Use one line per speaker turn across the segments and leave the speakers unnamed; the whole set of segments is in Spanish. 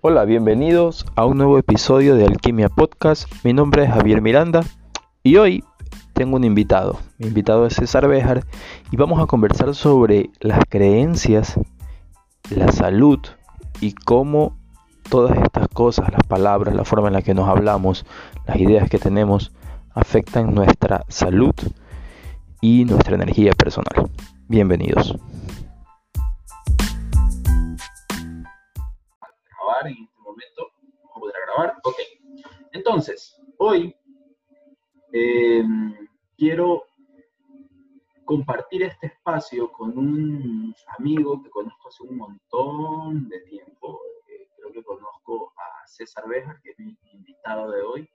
Hola, bienvenidos a un nuevo episodio de Alquimia Podcast. Mi nombre es Javier Miranda y hoy tengo un invitado. Mi invitado es César Béjar y vamos a conversar sobre las creencias, la salud y cómo todas estas cosas, las palabras, la forma en la que nos hablamos, las ideas que tenemos, afectan nuestra salud y nuestra energía personal. Bienvenidos.
En este momento, vamos a grabar. Ok. Entonces, hoy eh, quiero compartir este espacio con un amigo que conozco hace un montón de tiempo. Eh, creo que conozco a César Bejar, que es mi invitado de hoy,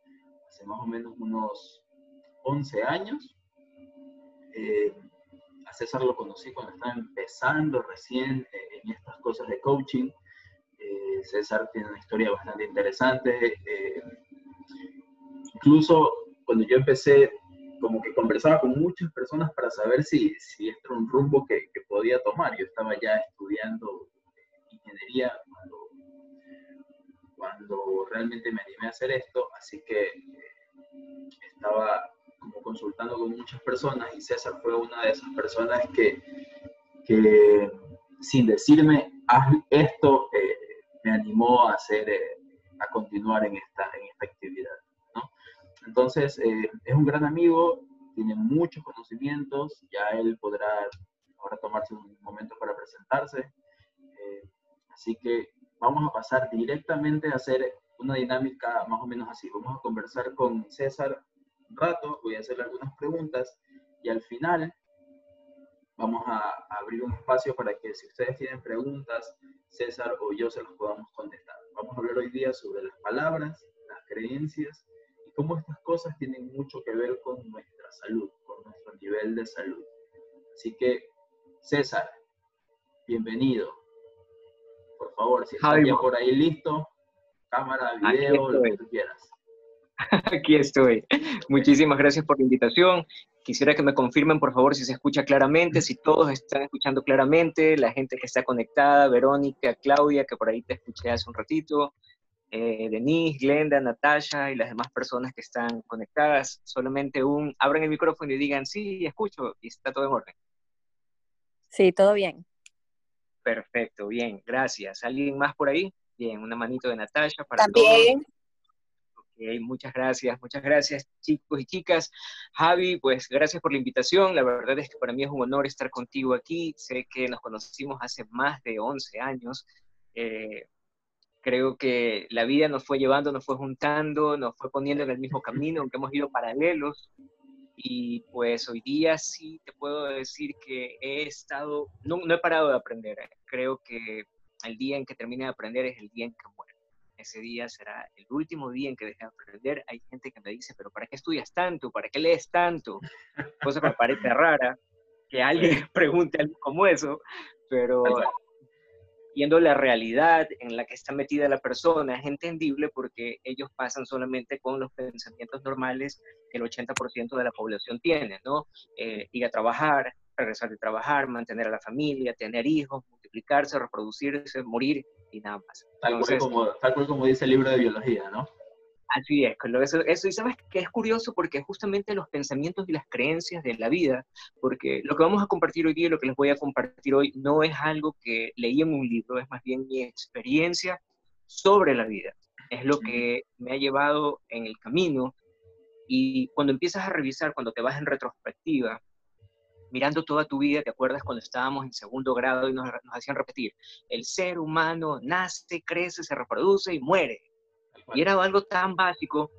hace más o menos unos 11 años. Eh, a César lo conocí cuando estaba empezando recién eh, en estas cosas de coaching. Eh, César tiene una historia bastante interesante. incluso cuando yo empecé, como que conversaba con muchas personas para saber si, si esto era un rumbo que, que podía tomar. Yo estaba ya estudiando ingeniería cuando, cuando realmente me animé a hacer esto, así que estaba como consultando con muchas personas y César fue una de esas personas que, que sin decirme, haz esto, eh, me animó a hacer, eh, a continuar en esta, en esta actividad. ¿no? Entonces, eh, es un gran amigo, tiene muchos conocimientos, ya él podrá ahora tomarse un momento para presentarse. así que vamos a pasar directamente a hacer una dinámica más o menos así. Vamos a conversar con César rato, voy a hacerle algunas preguntas y al final vamos a, abrir un espacio para que si ustedes tienen preguntas, César o yo se las podamos contestar. Vamos a hablar hoy día sobre las palabras, las creencias y cómo estas cosas tienen mucho que ver con nuestra salud, con nuestro nivel de salud. Así que, César, bienvenido. Por favor, si estás ya por ahí listo, cámara, video, lo que tú quieras.
Aquí estoy. Muchísimas gracias por la invitación. Quisiera que me confirmen, por favor, si se escucha claramente, si todos están escuchando claramente, la gente que está conectada, Verónica, Claudia, que por ahí te escuché hace un ratito, eh, Denise, Glenda, Natasha y las demás personas que están conectadas. Solamente un, abran el micrófono y digan, sí, escucho, y está todo en orden.
Sí, todo bien.
Perfecto, bien, gracias. ¿Alguien más por ahí? Bien, una manito de Natasha para
También
muchas gracias, muchas gracias chicos y chicas. Javi, pues gracias por la invitación. La verdad es que para mí es un honor estar contigo aquí. Sé que nos conocimos hace más de 11 años. Eh, creo que la vida nos fue llevando, nos fue juntando, nos fue poniendo en el mismo camino, aunque hemos ido paralelos. Y pues hoy día sí te puedo decir que he estado, no, no he parado de aprender. Creo que el día en que termine de aprender es el día en que muero ese día será el último día en que deje de aprender. Hay gente que me dice, pero ¿para qué estudias tanto? ¿Para qué lees tanto? Cosa que me parece rara que alguien pregunte algo como eso, pero viendo la realidad en la que está metida la persona, es entendible porque ellos pasan solamente con los pensamientos normales que el 80% de la población tiene, ¿no? Eh, ir a trabajar, regresar de trabajar, mantener a la familia, tener hijos, multiplicarse, reproducirse, morir y nada más.
Tal, cual, como, tal cual como dice el libro de biología, ¿no?
Así es, eso, eso, y sabes que es curioso porque justamente los pensamientos y las creencias de la vida, porque lo que vamos a compartir hoy día, lo que les voy a compartir hoy, no es algo que leí en un libro, es más bien mi experiencia sobre la vida. Es lo que me ha llevado en el camino y cuando empiezas a revisar, cuando te vas en retrospectiva, mirando toda tu vida, ¿te acuerdas cuando estábamos en segundo grado y nos, hacían repetir, el ser humano nace, crece, se reproduce y muere? Y era algo tan básico,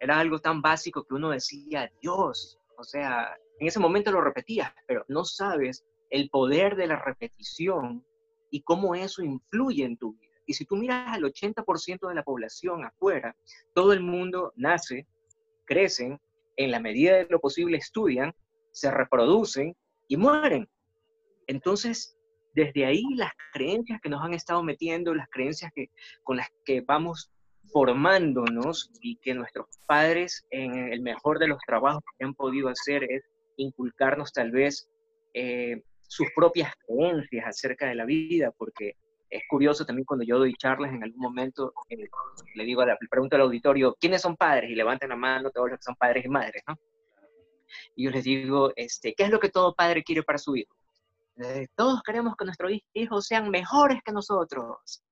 era algo tan básico que uno decía, Dios, o sea, en ese momento lo repetías, pero no sabes el poder de la repetición y cómo eso influye en tu vida. Y si tú miras al 80% de la población afuera, todo el mundo nace, crecen, en la medida de lo posible estudian, se reproducen y mueren. Entonces, desde ahí las creencias que nos han estado metiendo, las creencias que, con las que vamos formándonos y que nuestros padres en el mejor de los trabajos que han podido hacer es inculcarnos tal vez eh, sus propias creencias acerca de la vida, porque es curioso también cuando yo doy charlas en algún momento, eh, le digo, le pregunto al auditorio, ¿quiénes son padres? Y levantan la mano todos los que son padres y madres, ¿no? Y yo les digo, este, ¿qué es lo que todo padre quiere para su hijo? Eh, todos queremos que nuestros hijos sean mejores que nosotros.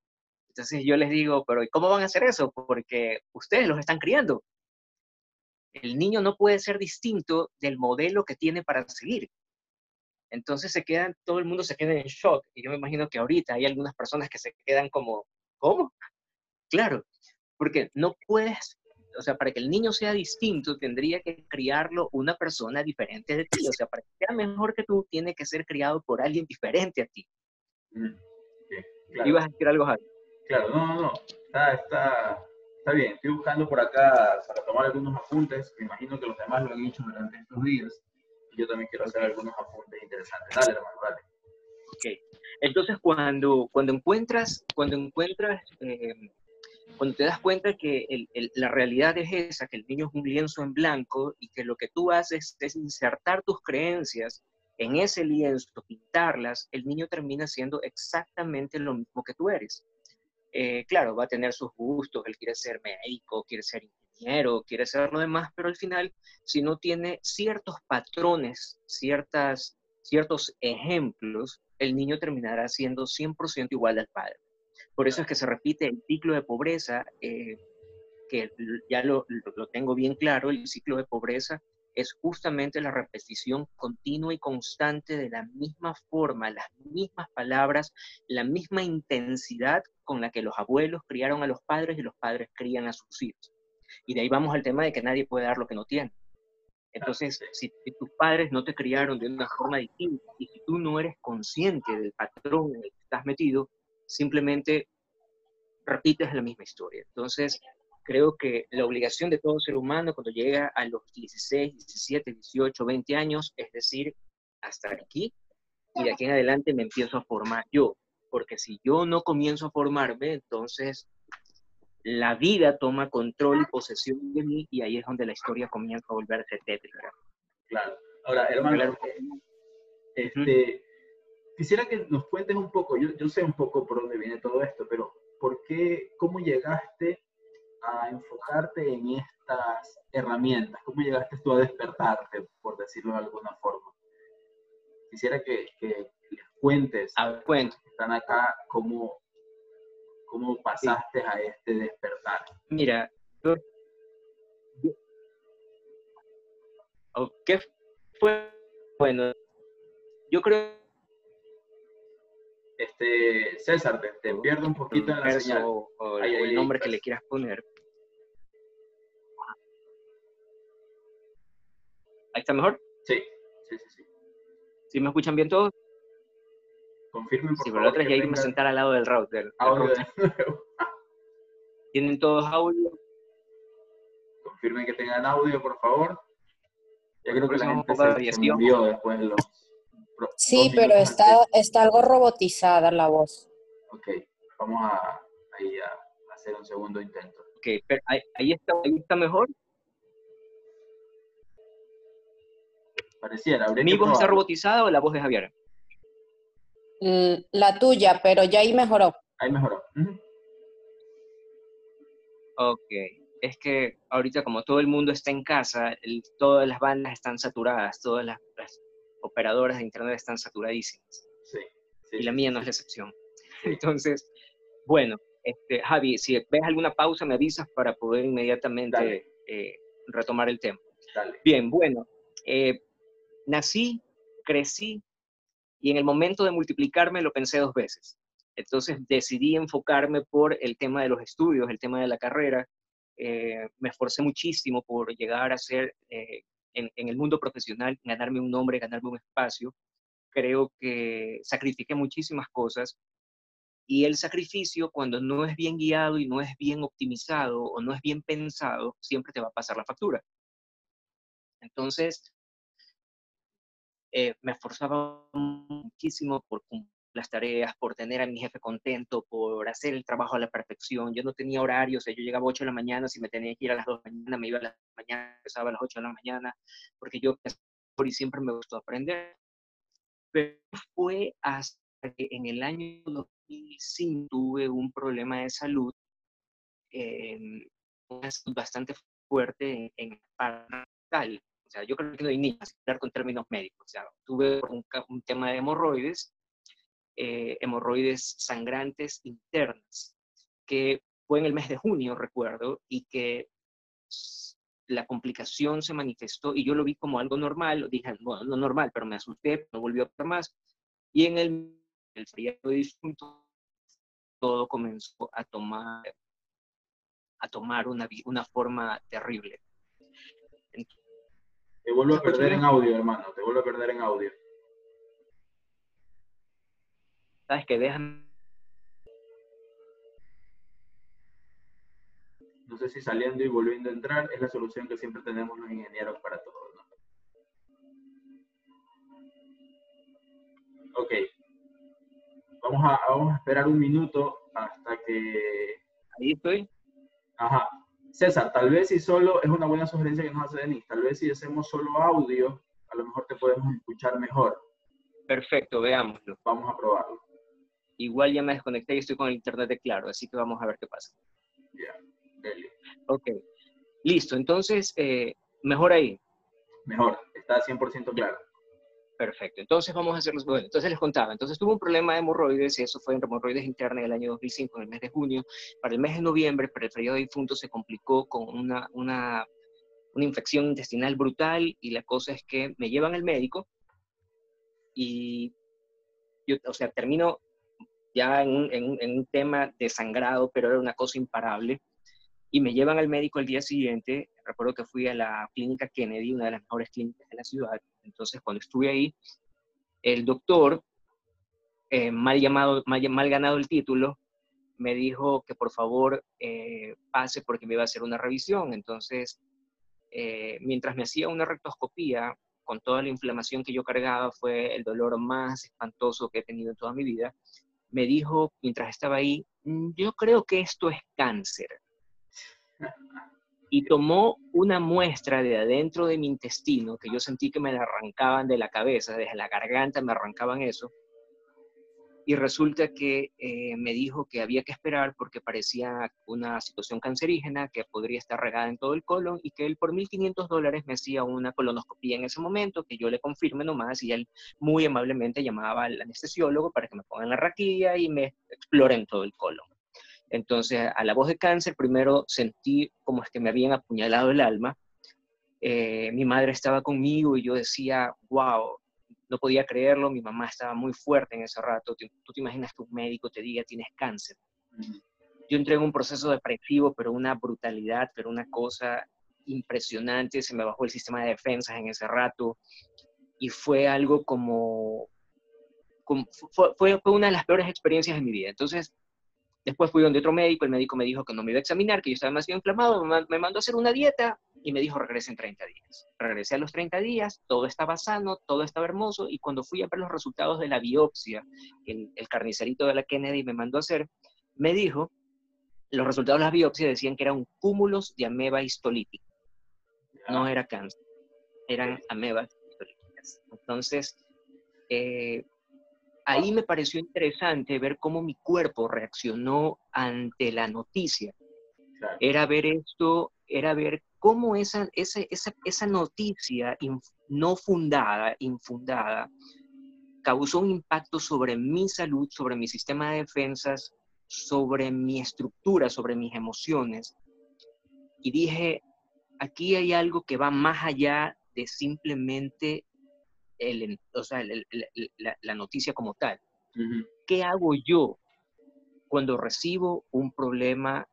Entonces yo les digo, pero ¿y cómo van a hacer eso? Porque ustedes los están criando. El niño no puede ser distinto del modelo que tiene para seguir. Entonces se quedan, todo el mundo se queda en shock. Y yo me imagino que ahorita hay algunas personas que se quedan como, ¿cómo? Claro, porque no puedes, o sea, para que el niño sea distinto, tendría que criarlo una persona diferente de ti. O sea, para que sea mejor que tú, tiene que ser criado por alguien diferente a ti. Mm,
claro. ¿Ibas a decir algo, Javi? Claro, no, no, no. Está, está, está bien. Estoy buscando por acá para tomar algunos apuntes. Me imagino que los demás lo han hecho durante estos días yo también quiero hacer algunos apuntes interesantes. Dale, hermano, dale.
Ok. Entonces, cuando, cuando encuentras, cuando encuentras, eh, cuando te das cuenta que la realidad es esa, que el niño es un lienzo en blanco y que lo que tú haces es insertar tus creencias en ese lienzo, pintarlas, el niño termina siendo exactamente lo mismo que tú eres. Eh, claro, va a tener sus gustos, él quiere ser médico, quiere ser quiere ser lo demás, pero al final, si no tiene ciertos patrones, ciertas, ciertos ejemplos, el niño terminará siendo 100% igual al padre. Por eso es que se repite el ciclo de pobreza, eh, que ya lo, tengo bien claro, el ciclo de pobreza es justamente la repetición continua y constante de la misma forma, las mismas palabras, la misma intensidad con la que los abuelos criaron a los padres y los padres crían a sus hijos. Y de ahí vamos al tema de que nadie puede dar lo que no tiene. Entonces, si, tus padres no te criaron de una forma distinta y tú no eres consciente del patrón en el que estás metido, simplemente repites la misma historia. Entonces, creo que la obligación de todo ser humano cuando llega a los 16, 17, 18, 20 años es decir, hasta aquí y de aquí en adelante me empiezo a formar yo. Porque si yo no comienzo a formarme, entonces la vida toma control y posesión de mí y ahí es donde la historia comienza a volverse tétrica.
Claro. Ahora, hermano, este, quisiera que nos cuentes un poco, yo, yo sé un poco por dónde viene todo esto, pero ¿por qué, cómo llegaste a enfocarte en estas herramientas? ¿Cómo llegaste tú a despertarte, por decirlo de alguna forma? Quisiera que, que les cuentes,
a ver, cuento.
están acá, cómo, ¿Cómo pasaste a este despertar?
Mira, yo, ¿qué fue? Bueno, yo creo...
Este, César, te, pierdo un poquito en la señal.
O, el nombre que le quieras poner. ¿Ahí está mejor?
Sí, sí, sí. ¿Sí,
¿Sí me escuchan bien todos?
Confirmen,
por sí, pero la otra es ya irme a sentar al lado del router. Audio ¿Tienen todos audio?
Confirmen que tengan audio, por favor. Ya creo que la gente se, se después los...
Sí, pero está, está algo robotizada la voz.
Ok, vamos a, ahí a hacer un segundo intento.
Ok, pero ahí, está, ahí está mejor.
Pareciera.
¿Mi voz está robotizada o la voz de Javier?
la tuya, pero ya ahí mejoró.
Ahí mejoró.
Ok, es que ahorita como todo el mundo está en casa, todas las bandas están saturadas, todas las, operadoras de internet están saturadísimas. Sí, y la mía no es la excepción. Entonces, bueno, este, Javi, si ves alguna pausa me avisas para poder inmediatamente eh, retomar el tema.
Dale.
Bien, bueno, eh, nací, crecí y en el momento de multiplicarme lo pensé dos veces. Entonces decidí enfocarme por el tema de los estudios, el tema de la carrera. Eh, me esforcé muchísimo por llegar a ser en, el mundo profesional, ganarme un nombre, ganarme un espacio. Creo que sacrifiqué muchísimas cosas y el sacrificio, cuando no es bien guiado y no es bien optimizado o no es bien pensado, siempre te va a pasar la factura. Entonces, eh, me esforzaba muchísimo por cumplir las tareas, por tener a mi jefe contento, por hacer el trabajo a la perfección. Yo no tenía horario, o sea, yo llegaba a 8 de la mañana, si me tenía que ir a las 2 de la mañana, me iba a la mañana, empezaba a las 8 de la mañana, porque yo y siempre me gustó aprender. Pero fue hasta que en el año 2005 tuve un problema de salud eh, bastante fuerte en, en tal. O sea, yo creo que no hay ni hablar con términos médicos. O sea, tuve un, un tema de hemorroides, eh, hemorroides sangrantes internas, que fue en el mes de junio, recuerdo, y que la complicación se manifestó y yo lo vi como algo normal, dije, bueno, no normal, pero me asusté, no volvió a pasar más. Y en el, el feriado disjunto, todo comenzó a tomar, a tomar una, una forma terrible.
te vuelvo a perder en audio, hermano, te vuelvo a perder en audio.
¿Sabes qué? Déjame
no sé si saliendo y volviendo a entrar es la solución que siempre tenemos los ingenieros para todo. ¿no? Ok. Vamos a, vamos a esperar un minuto hasta que...
Ahí estoy.
Ajá. César, tal vez si solo, es una buena sugerencia que nos hace Denis, tal vez si hacemos solo audio, a lo mejor te podemos escuchar mejor.
Perfecto, veámoslo.
Vamos a probarlo.
Igual ya me desconecté y estoy con el internet de claro, así que vamos a ver qué pasa.
Ya.
Ok, listo. Entonces, eh, mejor ahí.
Mejor, está 100% claro.
Perfecto. Entonces vamos a hacerlo. Bueno, entonces les contaba. Entonces tuve un problema de hemorroides y eso fue en hemorroides internas en el año 2005, en el mes de junio. Para el mes de noviembre, para el periodo de difunto, se complicó con una, una, una infección intestinal brutal y la cosa es que me llevan al médico y yo, o sea, termino ya en un, en, un tema de sangrado, pero era una cosa imparable y me llevan al médico el día siguiente. Recuerdo que fui a la clínica Kennedy, una de las mejores clínicas de la ciudad. Entonces, cuando estuve ahí, el doctor, eh, mal, llamado, mal, ganado el título, me dijo que por favor eh, pase porque me iba a hacer una revisión. Entonces, eh, mientras me hacía una rectoscopía, con toda la inflamación que yo cargaba, fue el dolor más espantoso que he tenido en toda mi vida, me dijo, mientras estaba ahí, mm, yo creo que esto es cáncer y tomó una muestra de adentro de mi intestino, que yo sentí que me la arrancaban de la cabeza, desde la garganta me arrancaban eso, y resulta que eh, me dijo que había que esperar porque parecía una situación cancerígena que podría estar regada en todo el colon y que él por 1.500 dólares me hacía una colonoscopía en ese momento, que yo le confirme nomás y él muy amablemente llamaba al anestesiólogo para que me pongan la raquilla y me exploren todo el colon. Entonces, a la voz de cáncer, primero sentí como es que me habían apuñalado el alma. Eh, mi madre estaba conmigo y yo decía, wow, no podía creerlo, mi mamá estaba muy fuerte en ese rato. Tú te imaginas que un médico te diga tienes cáncer. Yo entré en un proceso depresivo, pero una brutalidad, pero una cosa impresionante. Se me bajó el sistema de defensas en ese rato y fue algo como, fue, fue, fue, una de las peores experiencias de mi vida. Entonces, Después fui donde otro médico, el médico me dijo que no me iba a examinar, que yo estaba demasiado inflamado, me mandó a hacer una dieta y me dijo regrese en 30 días. Regresé a los 30 días, todo estaba sano, todo estaba hermoso y cuando fui a ver los resultados de la biopsia, el, el carnicerito de la Kennedy me mandó a hacer, me dijo, los resultados de la biopsia decían que eran cúmulos de ameba histolítica. No era cáncer, eran amebas histolíticas. Entonces, eh, ahí me pareció interesante ver cómo mi cuerpo reaccionó ante la noticia. Era ver esto, era ver cómo esa, esa, esa, noticia no fundada, infundada, causó un impacto sobre mi salud, sobre mi sistema de defensas, sobre mi estructura, sobre mis emociones. Y dije, aquí hay algo que va más allá de simplemente el, o sea, la, noticia como tal. ¿Qué hago yo cuando recibo un problema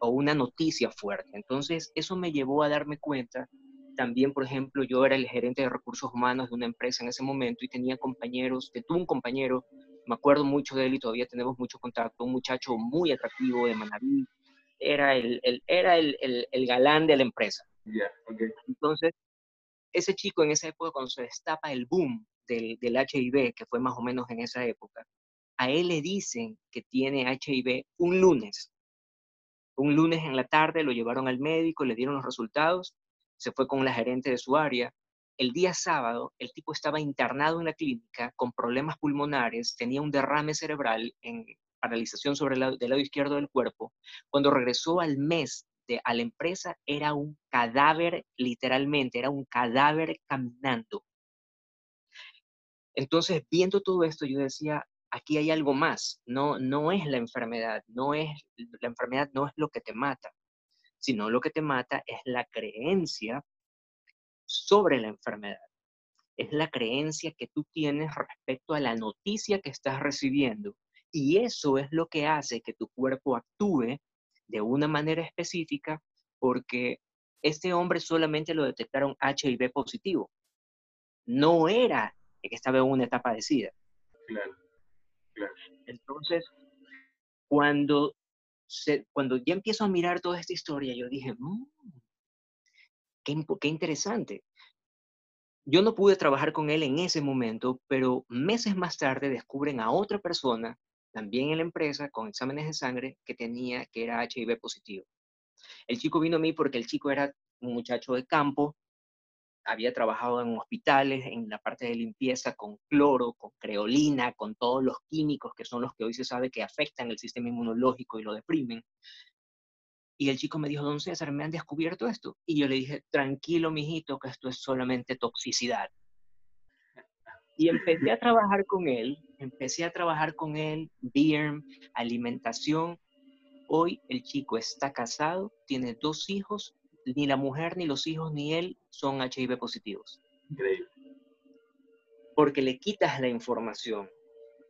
o una noticia fuerte? Entonces, eso me llevó a darme cuenta. También, por ejemplo, yo era el gerente de recursos humanos de una empresa en ese momento y tenía compañeros, tuve un compañero, me acuerdo mucho de él y todavía tenemos mucho contacto, un muchacho muy atractivo de Manaví, era el, era el, el, galán de la empresa. Entonces, ese chico en esa época, cuando se destapa el boom del, del HIV, que fue más o menos en esa época, a él le dicen que tiene HIV un lunes. Un lunes en la tarde lo llevaron al médico, le dieron los resultados, se fue con la gerente de su área. El día sábado, el tipo estaba internado en la clínica con problemas pulmonares, tenía un derrame cerebral en, paralización sobre el del lado izquierdo del cuerpo, cuando regresó al mes de, a la empresa era un cadáver, literalmente, era un cadáver caminando. Entonces, viendo todo esto, yo decía, aquí hay algo más, no, no es la enfermedad, no es, la enfermedad no es lo que te mata, sino lo que te mata es la creencia sobre la enfermedad. Es la creencia que tú tienes respecto a la noticia que estás recibiendo. Y eso es lo que hace que tu cuerpo actúe de una manera específica porque este hombre solamente lo detectaron HIV positivo. No era que estaba en una etapa de SIDA.
Claro, claro.
Entonces, cuando, se, cuando ya empiezo a mirar toda esta historia, yo dije, mmm, qué, qué interesante. Yo no pude trabajar con él en ese momento, pero meses más tarde descubren a otra persona, también en la empresa, con exámenes de sangre, que tenía, que era HIV positivo. El chico vino a mí porque el chico era un muchacho de campo, había trabajado en hospitales, en la parte de limpieza con cloro, con creolina, con todos los químicos que son los que hoy se sabe que afectan el sistema inmunológico y lo deprimen. Y el chico me dijo, don César, me han descubierto esto. Y yo le dije, tranquilo, mijito, que esto es solamente toxicidad. Y empecé a trabajar con él, empecé a trabajar con él, BIRM, alimentación. Hoy el chico está casado, tiene dos hijos ni la mujer, ni los hijos, ni él son HIV positivos.
Increíble.
Porque le quitas la información,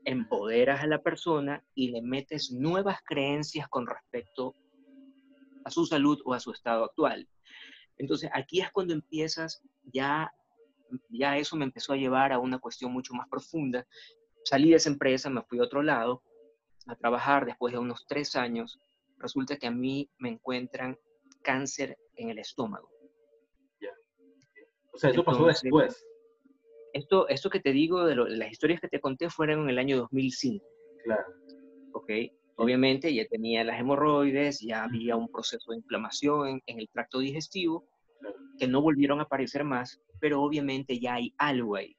empoderas a la persona y le metes nuevas creencias con respecto a su salud o a su estado actual. Entonces, aquí es cuando empiezas ya, ya eso me empezó a llevar a una cuestión mucho más profunda. Salí de esa empresa, me fui a otro lado a trabajar después de unos tres años. Resulta que a mí me encuentran cáncer en el estómago.
Ya. O sea, eso pasó después.
Esto, esto que te digo de, las historias que te conté fueron en el año 2005.
Claro.
Ok. Obviamente ya tenía las hemorroides, ya había un proceso de inflamación en, el tracto digestivo, que no volvieron a aparecer más, pero obviamente ya hay algo ahí.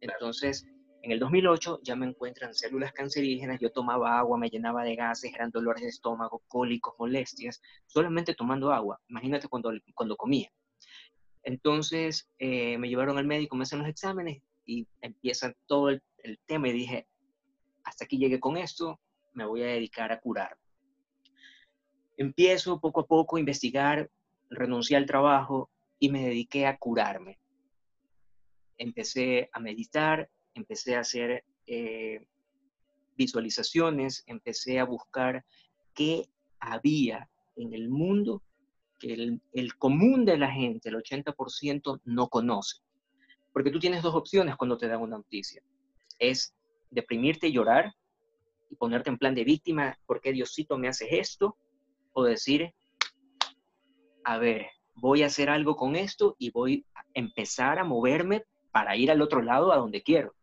Entonces, en el 2008 ya me encuentran células cancerígenas, yo tomaba agua, me llenaba de gases, eran dolores de estómago, cólicos, molestias, solamente tomando agua. Imagínate cuando, cuando comía. Entonces eh, me llevaron al médico, me hacen los exámenes y empieza todo el, el, tema y dije, hasta aquí llegué con esto, me voy a dedicar a curar. Empiezo poco a poco a investigar, renuncié al trabajo y me dediqué a curarme. Empecé a meditar, empecé a hacer eh, visualizaciones, empecé a buscar qué había en el mundo que el, el común de la gente, el 80%, no conoce. Porque tú tienes dos opciones cuando te dan una noticia. Es deprimirte y llorar y ponerte en plan de víctima, ¿por qué Diosito me hace esto? O decir, a ver, voy a hacer algo con esto y voy a empezar a moverme para ir al otro lado a donde quiero.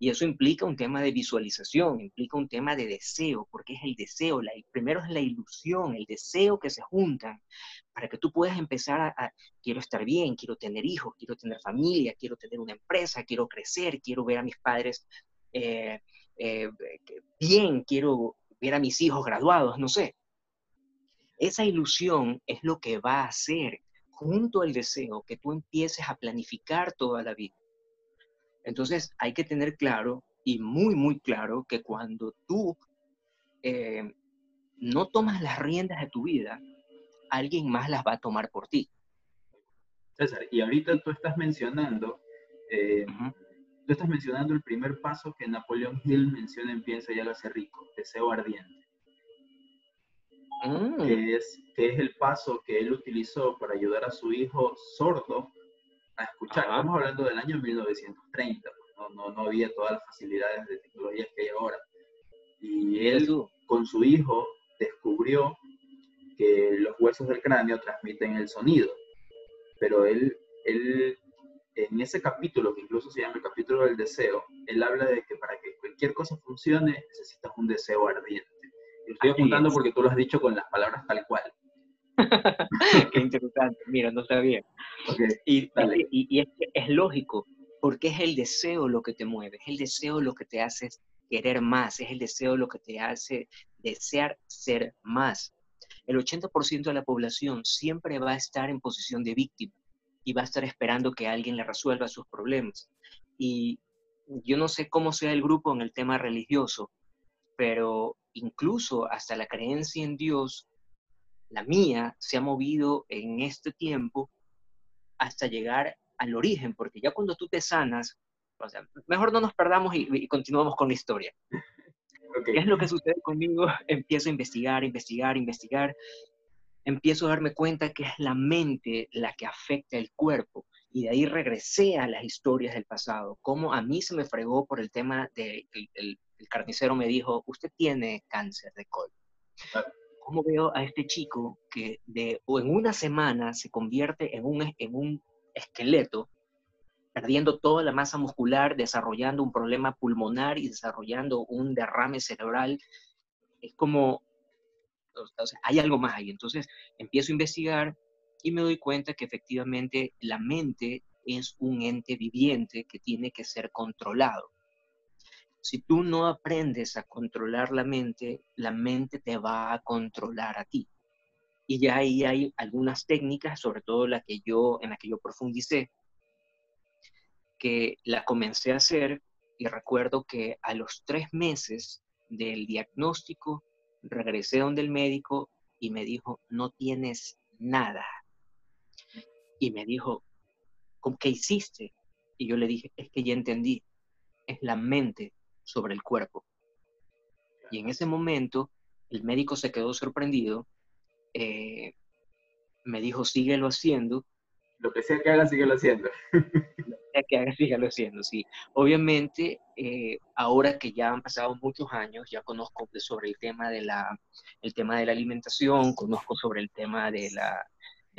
Y eso implica un tema de visualización, implica un tema de deseo, porque es el deseo, la, primero es la ilusión, el deseo que se juntan para que tú puedas empezar a, quiero estar bien, quiero tener hijos, quiero tener familia, quiero tener una empresa, quiero crecer, quiero ver a mis padres eh, eh, bien, quiero ver a mis hijos graduados, no sé. Esa ilusión es lo que va a hacer, junto al deseo, que tú empieces a planificar toda la vida. Entonces hay que tener claro y muy, muy claro que cuando tú eh, no tomas las riendas de tu vida, alguien más las va a tomar por ti.
César, y ahorita tú estás mencionando, eh, tú estás mencionando el primer paso que Napoleón Hill menciona en Piensa y hágase rico, deseo ardiente.
Mm.
Que, es, que es el paso que él utilizó para ayudar a su hijo sordo a escuchar. Estamos hablando del año 1930, pues, no, no, no, había todas las facilidades de tecnologías que hay ahora. Y él con su hijo descubrió que los huesos del cráneo transmiten el sonido. Pero él, él, en ese capítulo, que incluso se llama el capítulo del deseo, él habla de que para que cualquier cosa funcione necesitas un deseo ardiente. Y estoy apuntando porque tú lo has dicho con las palabras tal cual.
Qué interesante, mira, no sabía.
Okay,
y, y, y es, es, lógico, porque es el deseo lo que te mueve, es el deseo lo que te hace querer más, es el deseo lo que te hace desear ser más. El 80% de la población siempre va a estar en posición de víctima y va a estar esperando que alguien le resuelva sus problemas. Y yo no sé cómo sea el grupo en el tema religioso, pero incluso hasta la creencia en Dios, la mía, se ha movido en este tiempo hasta llegar al origen, porque ya cuando tú te sanas, o sea, mejor no nos perdamos y, continuamos con la historia. ¿Qué es lo que sucede conmigo? Empiezo a investigar, investigar, investigar. Empiezo a darme cuenta que es la mente la que afecta el cuerpo. Y de ahí regresé a las historias del pasado. Cómo a mí se me fregó por el tema de el, el, carnicero me dijo, usted tiene cáncer de colon. ¿Cómo veo a este chico que de, o en una semana se convierte en un, en un esqueleto perdiendo toda la masa muscular, desarrollando un problema pulmonar y desarrollando un derrame cerebral. Es como, o hay algo más ahí. Entonces empiezo a investigar y me doy cuenta que efectivamente la mente es un ente viviente que tiene que ser controlado. Si tú no aprendes a controlar la mente, la mente te va a controlar a ti. Y ya ahí hay algunas técnicas, sobre todo la que yo, en la que yo profundicé, que la comencé a hacer y recuerdo que a los tres meses del diagnóstico regresé donde el médico y me dijo, no tienes nada. Y me dijo, ¿qué hiciste? Y yo le dije, es que ya entendí, es la mente sobre el cuerpo. Y en ese momento el médico se quedó sorprendido, eh, me dijo, síguelo haciendo.
Lo que sea que haga, síguelo haciendo.
que haga, sígalo haciendo, sí. Obviamente, eh, ahora que ya han pasado muchos años, ya conozco sobre el tema de la, el tema de la alimentación, conozco sobre el tema de la,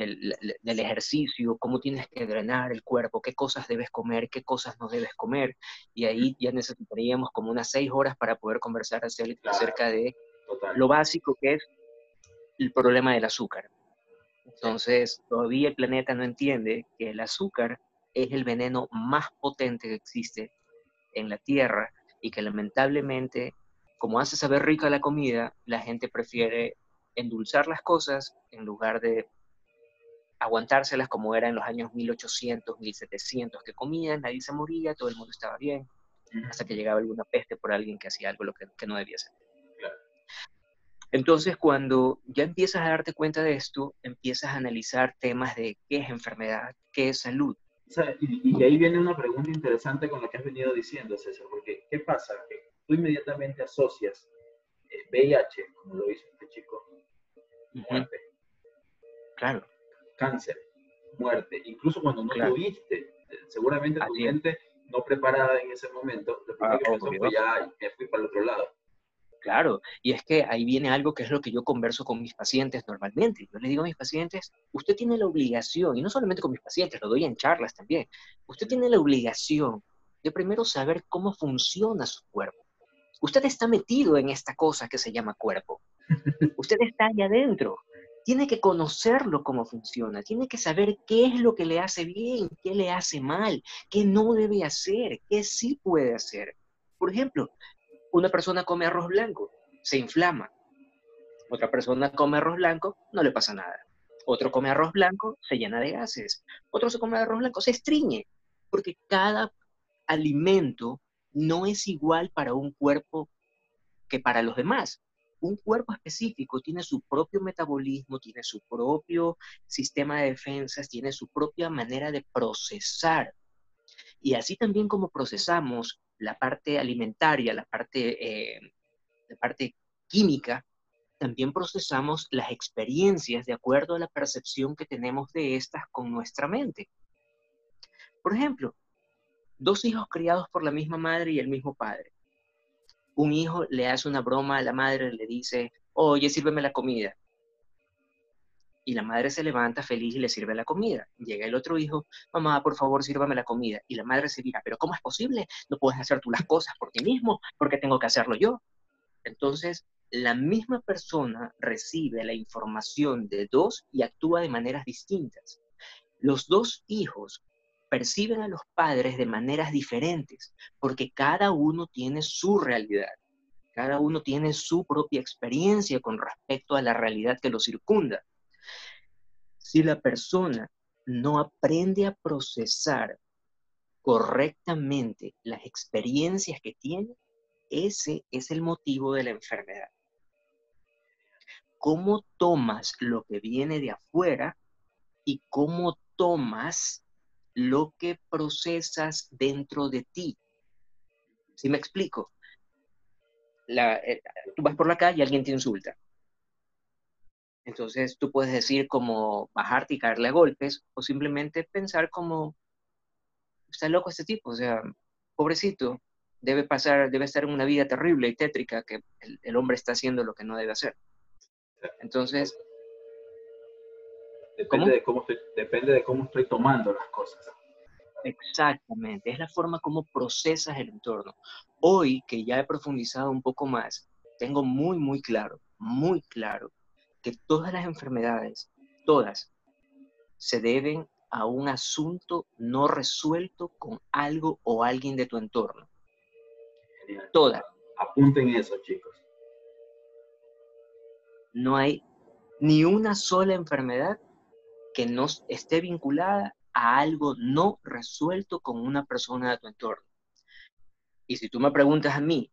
del, del, ejercicio, cómo tienes que drenar el cuerpo, qué cosas debes comer, qué cosas no debes comer, y ahí ya necesitaríamos como unas seis horas para poder conversar acerca de lo básico que es el problema del azúcar. Entonces, todavía el planeta no entiende que el azúcar es el veneno más potente que existe en la Tierra y que lamentablemente, como hace saber rica la comida, la gente prefiere endulzar las cosas en lugar de aguantárselas como era en los años 1800, 1700, que comían, nadie se moría, todo el mundo estaba bien, hasta que llegaba alguna peste por alguien que hacía algo lo que, no debía hacer. Entonces, cuando ya empiezas a darte cuenta de esto, empiezas a analizar temas de qué es enfermedad, qué es salud,
y, ahí viene una pregunta interesante con lo que has venido diciendo, César, porque ¿qué pasa? Que tú inmediatamente asocias VIH, como lo hizo este chico, muerte.
Claro.
Cáncer, muerte. Incluso cuando no tuviste, eh, seguramente tu mente no preparada en ese momento, lo primero ah, que pensó fue ya, me fui para el otro lado.
Claro, y es que ahí viene algo que es lo que yo converso con mis pacientes normalmente. Yo le digo a mis pacientes, usted tiene la obligación, y no solamente con mis pacientes, lo doy en charlas también, usted tiene la obligación de primero saber cómo funciona su cuerpo. Usted está metido en esta cosa que se llama cuerpo. Usted está ahí adentro. Tiene que conocerlo cómo funciona, tiene que saber qué es lo que le hace bien, qué le hace mal, qué no debe hacer, qué sí puede hacer. Por ejemplo, una persona come arroz blanco, se inflama. Otra persona come arroz blanco, no le pasa nada. Otro come arroz blanco, se llena de gases. Otro se come arroz blanco, se estriñe. Porque cada alimento no es igual para un cuerpo que para los demás. Un cuerpo específico tiene su propio metabolismo, tiene su propio sistema de defensas, tiene su propia manera de procesar. Y así también como procesamos la parte alimentaria, la parte, eh, la parte química, también procesamos las experiencias de acuerdo a la percepción que tenemos de estas con nuestra mente. Por ejemplo, dos hijos criados por la misma madre y el mismo padre. Un hijo le hace una broma a la madre, le dice, oye, sírveme la comida y la madre se levanta feliz y le sirve la comida. Llega el otro hijo, mamá, por favor, sírvame la comida. Y la madre se dirá, pero ¿cómo es posible? No puedes hacer tú las cosas por ti mismo, porque tengo que hacerlo yo. Entonces, la misma persona recibe la información de dos y actúa de maneras distintas. Los dos hijos perciben a los padres de maneras diferentes, porque cada uno tiene su realidad, cada uno tiene su propia experiencia con respecto a la realidad que lo circunda. Si la persona no aprende a procesar correctamente las experiencias que tiene, ese es el motivo de la enfermedad. ¿Cómo tomas lo que viene de afuera y cómo tomas lo que procesas dentro de ti. ¿Sí me explico? Eh, tú vas por la calle y alguien te insulta. Entonces tú puedes decir como bajarte y caerle a golpes o simplemente pensar como, está loco este tipo, o sea, pobrecito, debe pasar, debe estar en una vida terrible y tétrica que el, el hombre está haciendo lo que no debe hacer. Entonces,
Depende, De cómo estoy, depende de cómo estoy tomando las cosas.
Exactamente, es la forma como procesas el entorno. Hoy que ya he profundizado un poco más, tengo muy, muy claro, muy claro, que todas las enfermedades, todas, se deben a un asunto no resuelto con algo o alguien de tu entorno.
Genial. Todas. Apunten eso, chicos.
No hay ni una sola enfermedad que no esté vinculada a algo no resuelto con una persona de tu entorno. Y si tú me preguntas a mí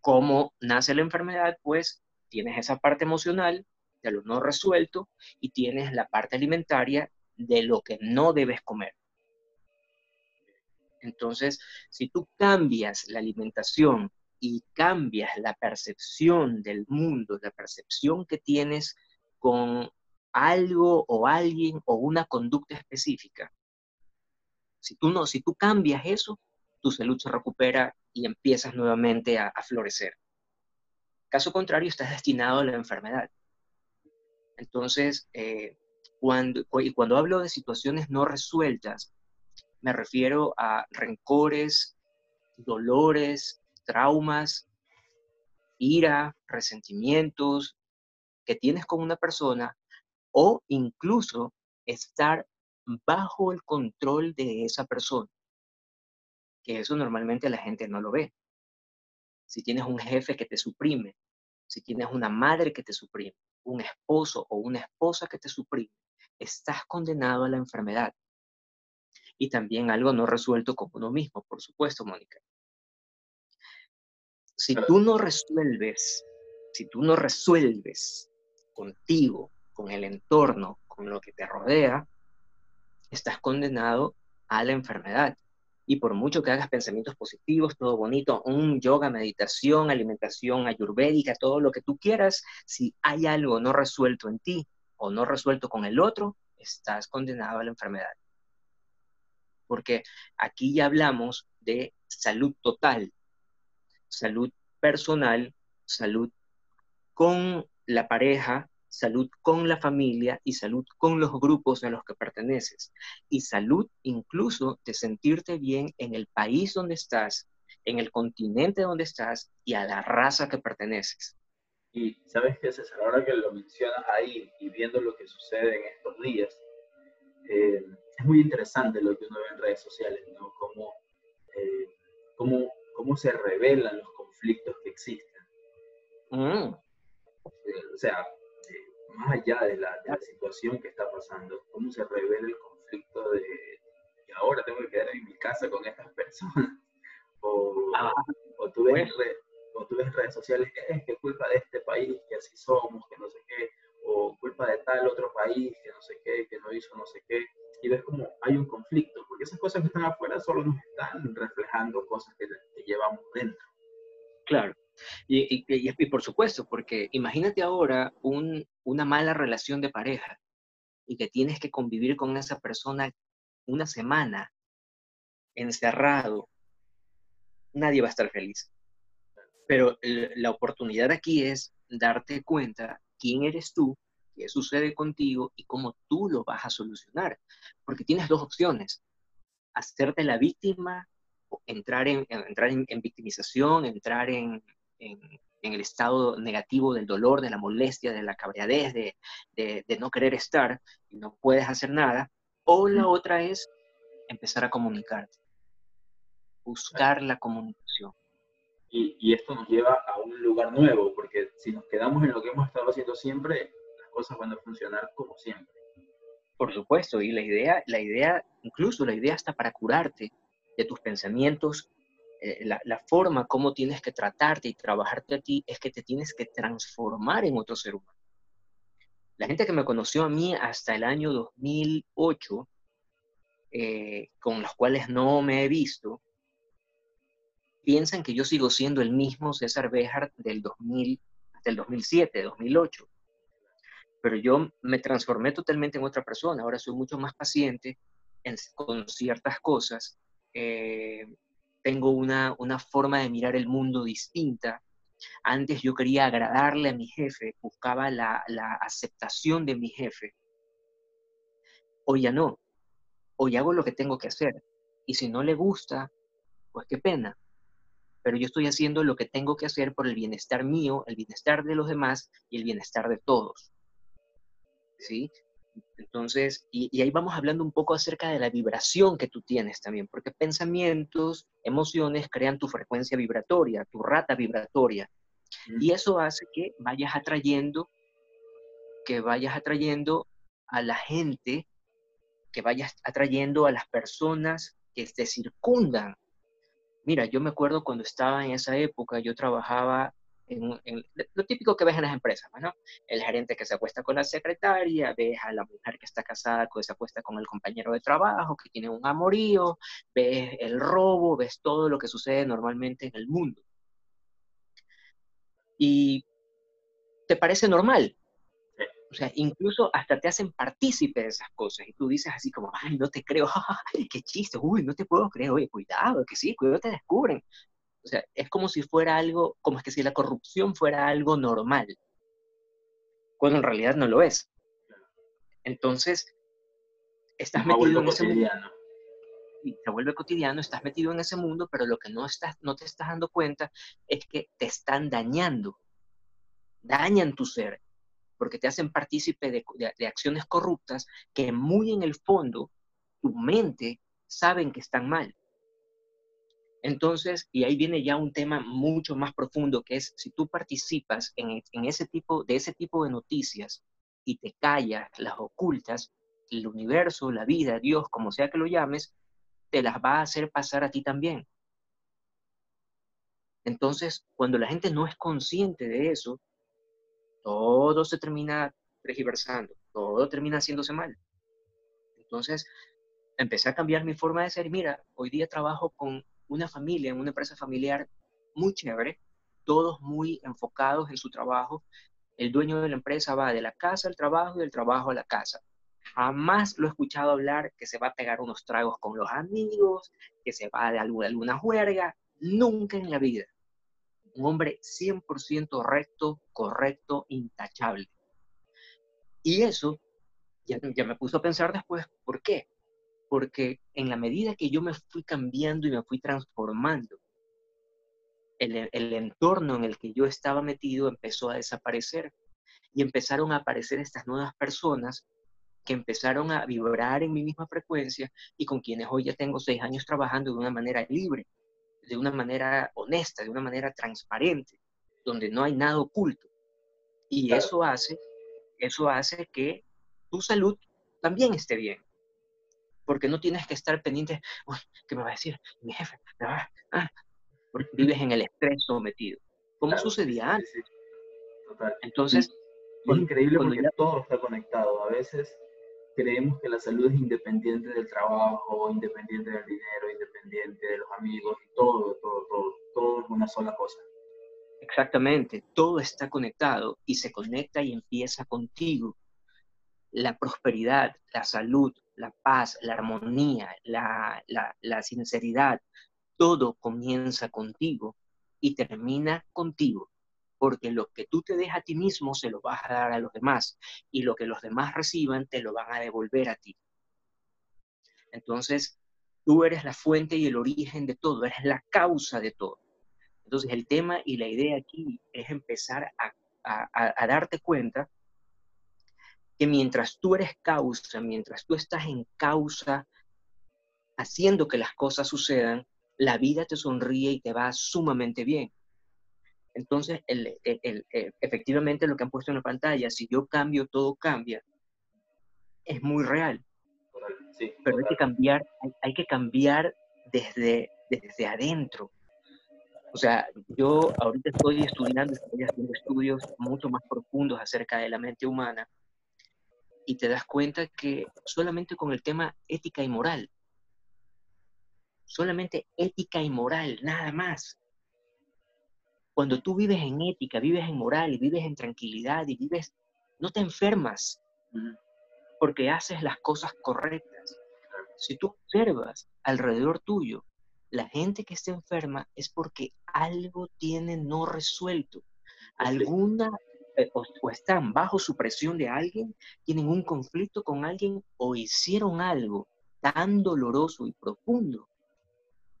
cómo nace la enfermedad, pues tienes esa parte emocional de lo no resuelto y tienes la parte alimentaria de lo que no debes comer. Entonces, si tú cambias la alimentación y cambias la percepción del mundo, la percepción que tienes con algo o alguien o una conducta específica. Si tú no, si tú cambias eso, tu salud se recupera y empiezas nuevamente a, florecer. Caso contrario, estás destinado a la enfermedad. Entonces, eh, cuando, y cuando hablo de situaciones no resueltas, me refiero a rencores, dolores, traumas, ira, resentimientos que tienes con una persona o incluso estar bajo el control de esa persona, que eso normalmente la gente no lo ve. Si tienes un jefe que te suprime, si tienes una madre que te suprime, un esposo o una esposa que te suprime, estás condenado a la enfermedad. Y también algo no resuelto con uno mismo, por supuesto, Mónica. Si tú no resuelves, si tú no resuelves contigo con el entorno, con lo que te rodea, estás condenado a la enfermedad. Y por mucho que hagas pensamientos positivos, todo bonito, un yoga, meditación, alimentación ayurvédica, todo lo que tú quieras, si hay algo no resuelto en ti o no resuelto con el otro, estás condenado a la enfermedad. Porque aquí ya hablamos de salud total, salud personal, salud con la pareja, salud con la familia y salud con los grupos a los que perteneces. Y salud incluso de sentirte bien en el país donde estás, en el continente donde estás y a la raza que perteneces.
Y sabes que César, ahora que lo mencionas ahí y viendo lo que sucede en estos días, eh, es muy interesante lo que uno ve en redes sociales, ¿no? Cómo, eh, cómo, cómo se revelan los conflictos que existen. Mm. O sea, más allá de la, situación que está pasando, cómo se revela el conflicto de y ahora tengo que quedar en mi casa con estas personas. O, ah, o, tú, ves, o tú ves en redes sociales, es que culpa de este país, que así somos, que no sé qué, o culpa de tal otro país, que no sé qué, que no hizo no sé qué. Y ves como hay un conflicto, porque esas cosas que están afuera solo nos están reflejando cosas que, que llevamos dentro.
Claro. Y, y, por supuesto, porque imagínate ahora una mala relación de pareja y que tienes que convivir con esa persona una semana encerrado. Nadie va a estar feliz. Pero la oportunidad aquí es darte cuenta quién eres tú, qué sucede contigo y cómo tú lo vas a solucionar. Porque tienes dos opciones. Hacerte la víctima, entrar en, entrar en victimización, entrar en, en, el estado negativo del dolor, de la molestia, de la cabreadez, de, de, no querer estar y no puedes hacer nada. O la otra es empezar a comunicarte, buscar la comunicación.
Y, y, esto nos lleva a un lugar nuevo, porque si nos quedamos en lo que hemos estado haciendo siempre, las cosas van a funcionar como siempre.
Por supuesto, y la idea, la idea, incluso la idea hasta para curarte de tus pensamientos, la, la, forma como tienes que tratarte y trabajarte a ti es que te tienes que transformar en otro ser humano. La gente que me conoció a mí hasta el año 2008, eh, con los cuales no me he visto, piensan que yo sigo siendo el mismo César Béjar del 2000 hasta el 2007, 2008. Pero yo me transformé totalmente en otra persona. Ahora soy mucho más paciente con ciertas cosas. Eh, tengo una, una forma de mirar el mundo distinta. Antes yo quería agradarle a mi jefe, buscaba la, la aceptación de mi jefe. Hoy ya no. Hoy hago lo que tengo que hacer. Y si no le gusta, pues qué pena pero yo estoy haciendo lo que tengo que hacer por el bienestar mío, el bienestar de los demás y el bienestar de todos. ¿Sí? Entonces, y, ahí vamos hablando un poco acerca de la vibración que tú tienes también, porque pensamientos, emociones crean tu frecuencia vibratoria, tu rata vibratoria. Y eso hace que vayas atrayendo, que vayas atrayendo a la gente, que vayas atrayendo a las personas que te circundan, Mira, yo me acuerdo cuando estaba en esa época, yo trabajaba en, lo típico que ves en las empresas, ¿no? El gerente que se acuesta con la secretaria, ves a la mujer que está casada, que se acuesta con el compañero de trabajo, que tiene un amorío, ves el robo, ves todo lo que sucede normalmente en el mundo. Y te parece normal, o sea, incluso hasta te hacen partícipe de esas cosas y tú dices así como, ay, no te creo, ay, qué chiste, uy, no te puedo creer, oye, cuidado, que sí, cuidado, te descubren. O sea, es como si fuera algo, como es que si la corrupción fuera algo normal, cuando en realidad no lo es. Entonces, estás metido en ese mundo. Y se vuelve cotidiano, estás metido en ese mundo, pero lo que no, estás, no te estás dando cuenta es que te están dañando, dañan tu ser porque te hacen partícipe de, acciones corruptas que muy en el fondo tu mente saben que están mal. Entonces, y ahí viene ya un tema mucho más profundo, que es si tú participas en, ese tipo, de ese tipo de noticias y te callas, las ocultas, el universo, la vida, Dios, como sea que lo llames, te las va a hacer pasar a ti también. Entonces, cuando la gente no es consciente de eso, todo se termina regiversando, todo termina haciéndose mal. Entonces, empecé a cambiar mi forma de ser. Mira, hoy día trabajo con una familia, en una empresa familiar muy chévere, todos muy enfocados en su trabajo. El dueño de la empresa va de la casa al trabajo y del trabajo a la casa. Jamás lo he escuchado hablar que se va a pegar unos tragos con los amigos, que se va de alguna, alguna juerga. Nunca en la vida un hombre 100% recto, correcto, intachable. Y eso ya, me puso a pensar después, ¿por qué? Porque en la medida que yo me fui cambiando y me fui transformando, el, el entorno en el que yo estaba metido empezó a desaparecer y empezaron a aparecer estas nuevas personas que empezaron a vibrar en mi misma frecuencia y con quienes hoy ya tengo seis años trabajando de una manera libre de una manera honesta, de una manera transparente, donde no hay nada oculto. Y eso hace, eso hace que tu salud también esté bien. Porque no tienes que estar pendiente, Uy, ¿qué me va a decir mi jefe? Ah, porque vives en el estrés sometido. ¿Cómo sucedía antes? Entonces,
es increíble porque todo está conectado. A veces creemos que la salud es independiente del trabajo, independiente del dinero, independiente de los amigos, todo, todo, todo, todo es una sola cosa.
Exactamente, todo está conectado y se conecta y empieza contigo. La prosperidad, la salud, la paz, la armonía, la, la, la sinceridad, todo comienza contigo y termina contigo porque lo que tú te dejas a ti mismo se lo vas a dar a los demás y lo que los demás reciban te lo van a devolver a ti. Entonces, tú eres la fuente y el origen de todo, eres la causa de todo. Entonces, el tema y la idea aquí es empezar a, a darte cuenta que mientras tú eres causa, mientras tú estás en causa haciendo que las cosas sucedan, la vida te sonríe y te va sumamente bien. Entonces, efectivamente lo que han puesto en la pantalla, si yo cambio, todo cambia, es muy real. Pero hay que cambiar, hay, que cambiar desde, desde adentro. O sea, yo ahorita estoy estudiando, estoy haciendo estudios mucho más profundos acerca de la mente humana y te das cuenta que solamente con el tema ética y moral, solamente ética y moral, nada más. Cuando tú vives en ética, vives en moral y vives en tranquilidad y vives, no te enfermas porque haces las cosas correctas. Si tú observas alrededor tuyo, la gente que está enferma es porque algo tiene no resuelto. Alguna o, están bajo su presión de alguien, tienen un conflicto con alguien o hicieron algo tan doloroso y profundo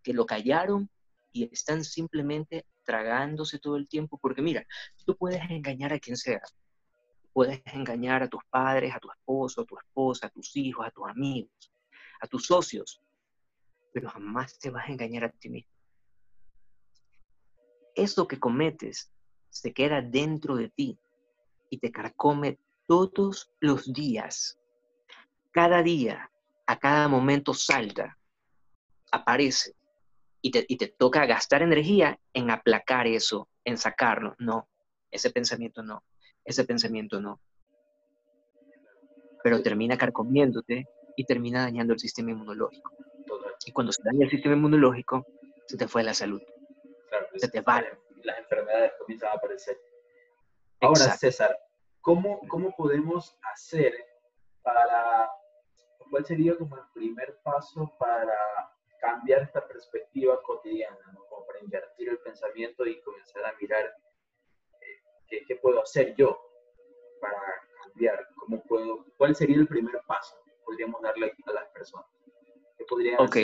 que lo callaron y están simplemente tragándose todo el tiempo. Porque mira, tú puedes engañar a quien sea. Puedes engañar a tus padres, a tu esposo, a tu esposa, a tus hijos, a tus amigos, a tus socios, pero jamás te vas a engañar a ti mismo. Eso que cometes se queda dentro de ti y te carcome todos los días. Cada día, a cada momento salta, aparece y te, y te toca gastar energía en aplacar eso, en sacarlo. No, ese pensamiento no, ese pensamiento no. Pero termina carcomiéndote y termina dañando el sistema inmunológico. Y cuando se daña el sistema inmunológico, se te fue la salud. se te va.
Las enfermedades comienzan a aparecer. Ahora, César, ¿cómo, ¿cómo podemos hacer para, cuál sería como el primer paso para cambiar esta perspectiva cotidiana, como para invertir el pensamiento y comenzar a mirar eh, qué, puedo hacer yo para cambiar, cómo puedo, cuál sería el primer paso que podríamos darle a las personas. ¿Qué podrían
ok.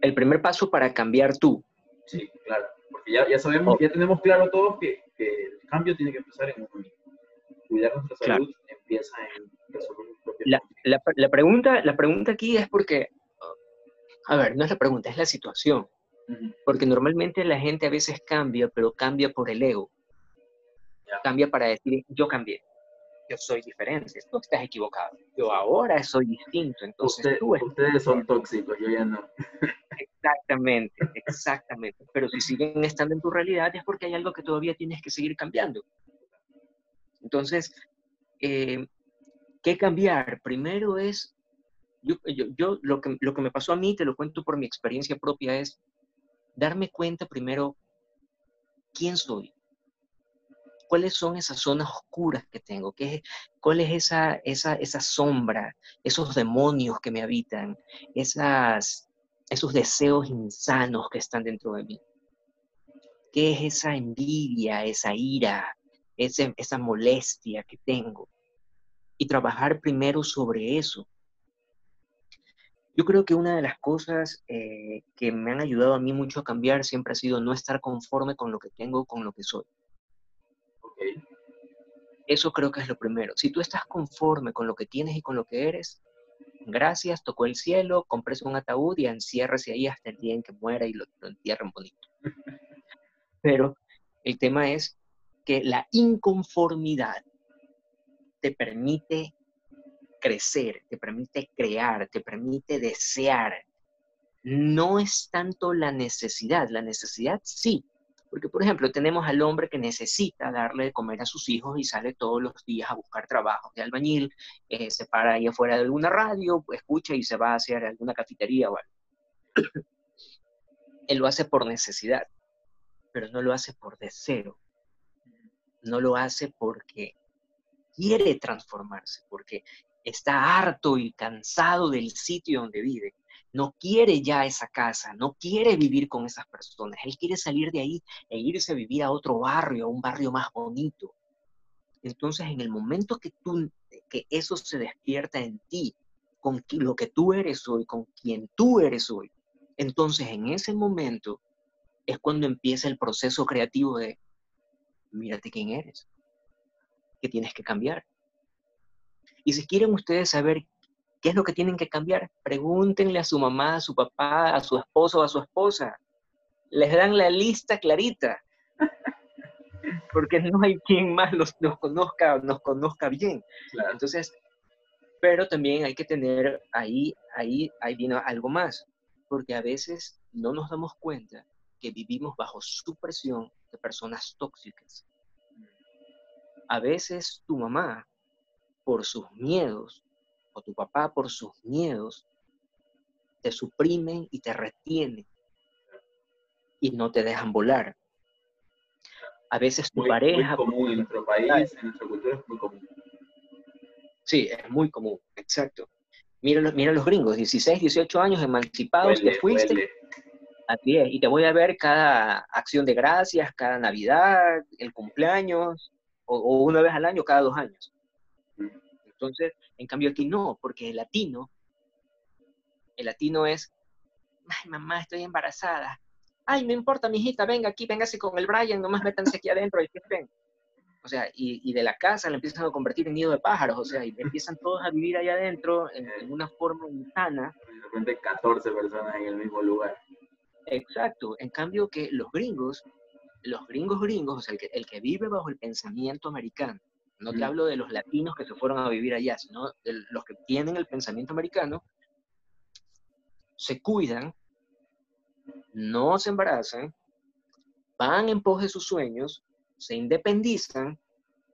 El primer paso para cambiar tú.
Sí, claro, porque ya, ya sabemos, ya tenemos claro todos que el cambio tiene que empezar en uno mismo. Cuidar nuestra salud empieza en resolver
la, la, la, pregunta, la pregunta aquí es porque, a ver, no es la pregunta, es la situación. Porque normalmente la gente a veces cambia, pero cambia por el ego. Cambia para decir, yo cambié, yo soy diferente, tú estás equivocado, yo ahora soy distinto, entonces tú
Ustedes son tóxicos, yo ya no.
Exactamente, exactamente. Pero si siguen estando en tu realidad es porque hay algo que todavía tienes que seguir cambiando. Entonces, eh, ¿qué cambiar? Primero es, yo, yo, lo, que, lo que me pasó a mí, te lo cuento por mi experiencia propia, es darme cuenta primero quién soy, cuáles son esas zonas oscuras que tengo, ¿Qué, cuál es esa, esa, esa sombra, esos demonios que me habitan, esas, esos deseos insanos que están dentro de mí. ¿Qué es esa envidia, esa ira, esa molestia que tengo? Y trabajar primero sobre eso. Yo creo que una de las cosas eh, que me han ayudado a mí mucho a cambiar siempre ha sido no estar conforme con lo que tengo, con lo que soy. Eso creo que es lo primero. Si tú estás conforme con lo que tienes y con lo que eres, gracias, tocó el cielo, compres un ataúd y enciérrese ahí hasta el día en que muera y lo, entierren bonito. Pero el tema es que la inconformidad te permite crecer, te permite crear, te permite desear. No es tanto la necesidad, la necesidad sí, porque, por ejemplo, tenemos al hombre que necesita darle de comer a sus hijos y sale todos los días a buscar trabajo de albañil, eh, se para ahí afuera de alguna radio, escucha y se va a hacer alguna cafetería o algo. Él lo hace por necesidad, pero no lo hace por deseo. No lo hace porque quiere transformarse, porque está harto y cansado del sitio donde vive no quiere ya esa casa, no quiere vivir con esas personas, él quiere salir de ahí e irse a vivir a otro barrio, a un barrio más bonito. Entonces, en el momento que tú, que eso se despierta en ti, con lo que tú eres hoy, con quien tú eres hoy, entonces en ese momento es cuando empieza el proceso creativo de, mírate quién eres, que tienes que cambiar. Y si quieren ustedes saber ¿Qué es lo que tienen que cambiar? Pregúntenle a su mamá, a su papá, a su esposo o a su esposa. Les dan la lista clarita. Porque no hay quien más los, nos conozca, nos conozca bien. Entonces, pero también hay que tener ahí, ahí, ahí viene algo más. Porque a veces no nos damos cuenta que vivimos bajo supresión de personas tóxicas. A veces tu mamá, por sus miedos, o tu papá por sus miedos, te suprimen y te retienen y no te dejan volar. A veces tu pareja...
Muy común en nuestro país, en nuestra cultura es muy común.
Sí, es muy común, exacto. Mira, mira los gringos, 16, 18 años emancipados, te fuiste. Así es, y te voy a ver cada acción de gracias, cada Navidad, el cumpleaños, o, o una vez al año, cada dos años. Entonces, en cambio aquí no, porque el latino, el latino es, ay mamá, estoy embarazada. Ay, no importa, mijita, venga aquí, véngase con el Brian, nomás métanse aquí adentro y estén. O sea, y, de la casa la empiezan a convertir en nido de pájaros, o sea, y empiezan todos a vivir allá adentro en, una forma insana.
De repente 14 personas en el mismo lugar.
Exacto. En cambio que los gringos, los gringos gringos, o sea, el que, el que vive bajo el pensamiento americano, no te hablo de los latinos que se fueron a vivir allá, sino de los que tienen el pensamiento americano, se cuidan, no se embarazan, van en pos de sus sueños, se independizan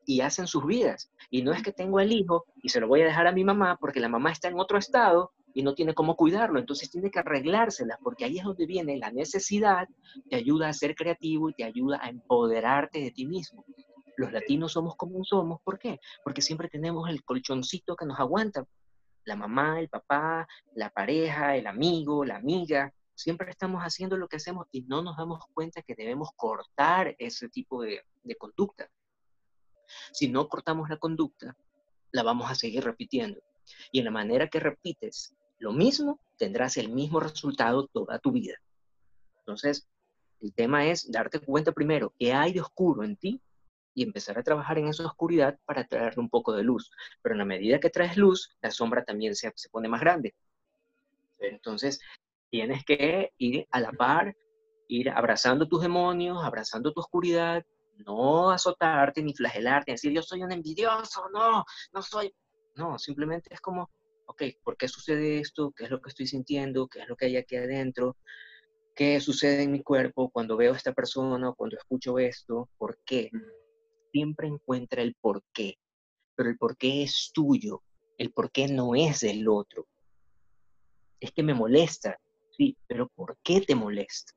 y hacen sus vidas. Y no es que tengo el hijo y se lo voy a dejar a mi mamá porque la mamá está en otro estado y no tiene cómo cuidarlo, entonces tiene que arreglárselas, porque ahí es donde viene la necesidad, te ayuda a ser creativo y te ayuda a empoderarte de ti mismo los latinos somos como somos. ¿Por qué? Porque siempre tenemos el colchoncito que nos aguanta. La mamá, el papá, la pareja, el amigo, la amiga. Siempre estamos haciendo lo que hacemos y no nos damos cuenta que debemos cortar ese tipo de, de conducta. Si no cortamos la conducta, la vamos a seguir repitiendo. Y en la manera que repites lo mismo, tendrás el mismo resultado toda tu vida. Entonces, el tema es darte cuenta primero que hay de oscuro en ti y empezar a trabajar en esa oscuridad para traerle un poco de luz. Pero en la medida que traes luz, la sombra también se, se pone más grande. Entonces, tienes que ir a la par, ir abrazando tus demonios, abrazando tu oscuridad, no azotarte ni flagelarte, decir yo soy un envidioso, no, no soy. No, simplemente es como, ok, ¿por qué sucede esto? ¿Qué es lo que estoy sintiendo? ¿Qué es lo que hay aquí adentro? ¿Qué sucede en mi cuerpo cuando veo a esta persona o cuando escucho esto? ¿Por qué? Siempre encuentra el por qué, pero el por qué es tuyo, el por qué no es del otro. Es que me molesta, sí, pero ¿por qué te molesta?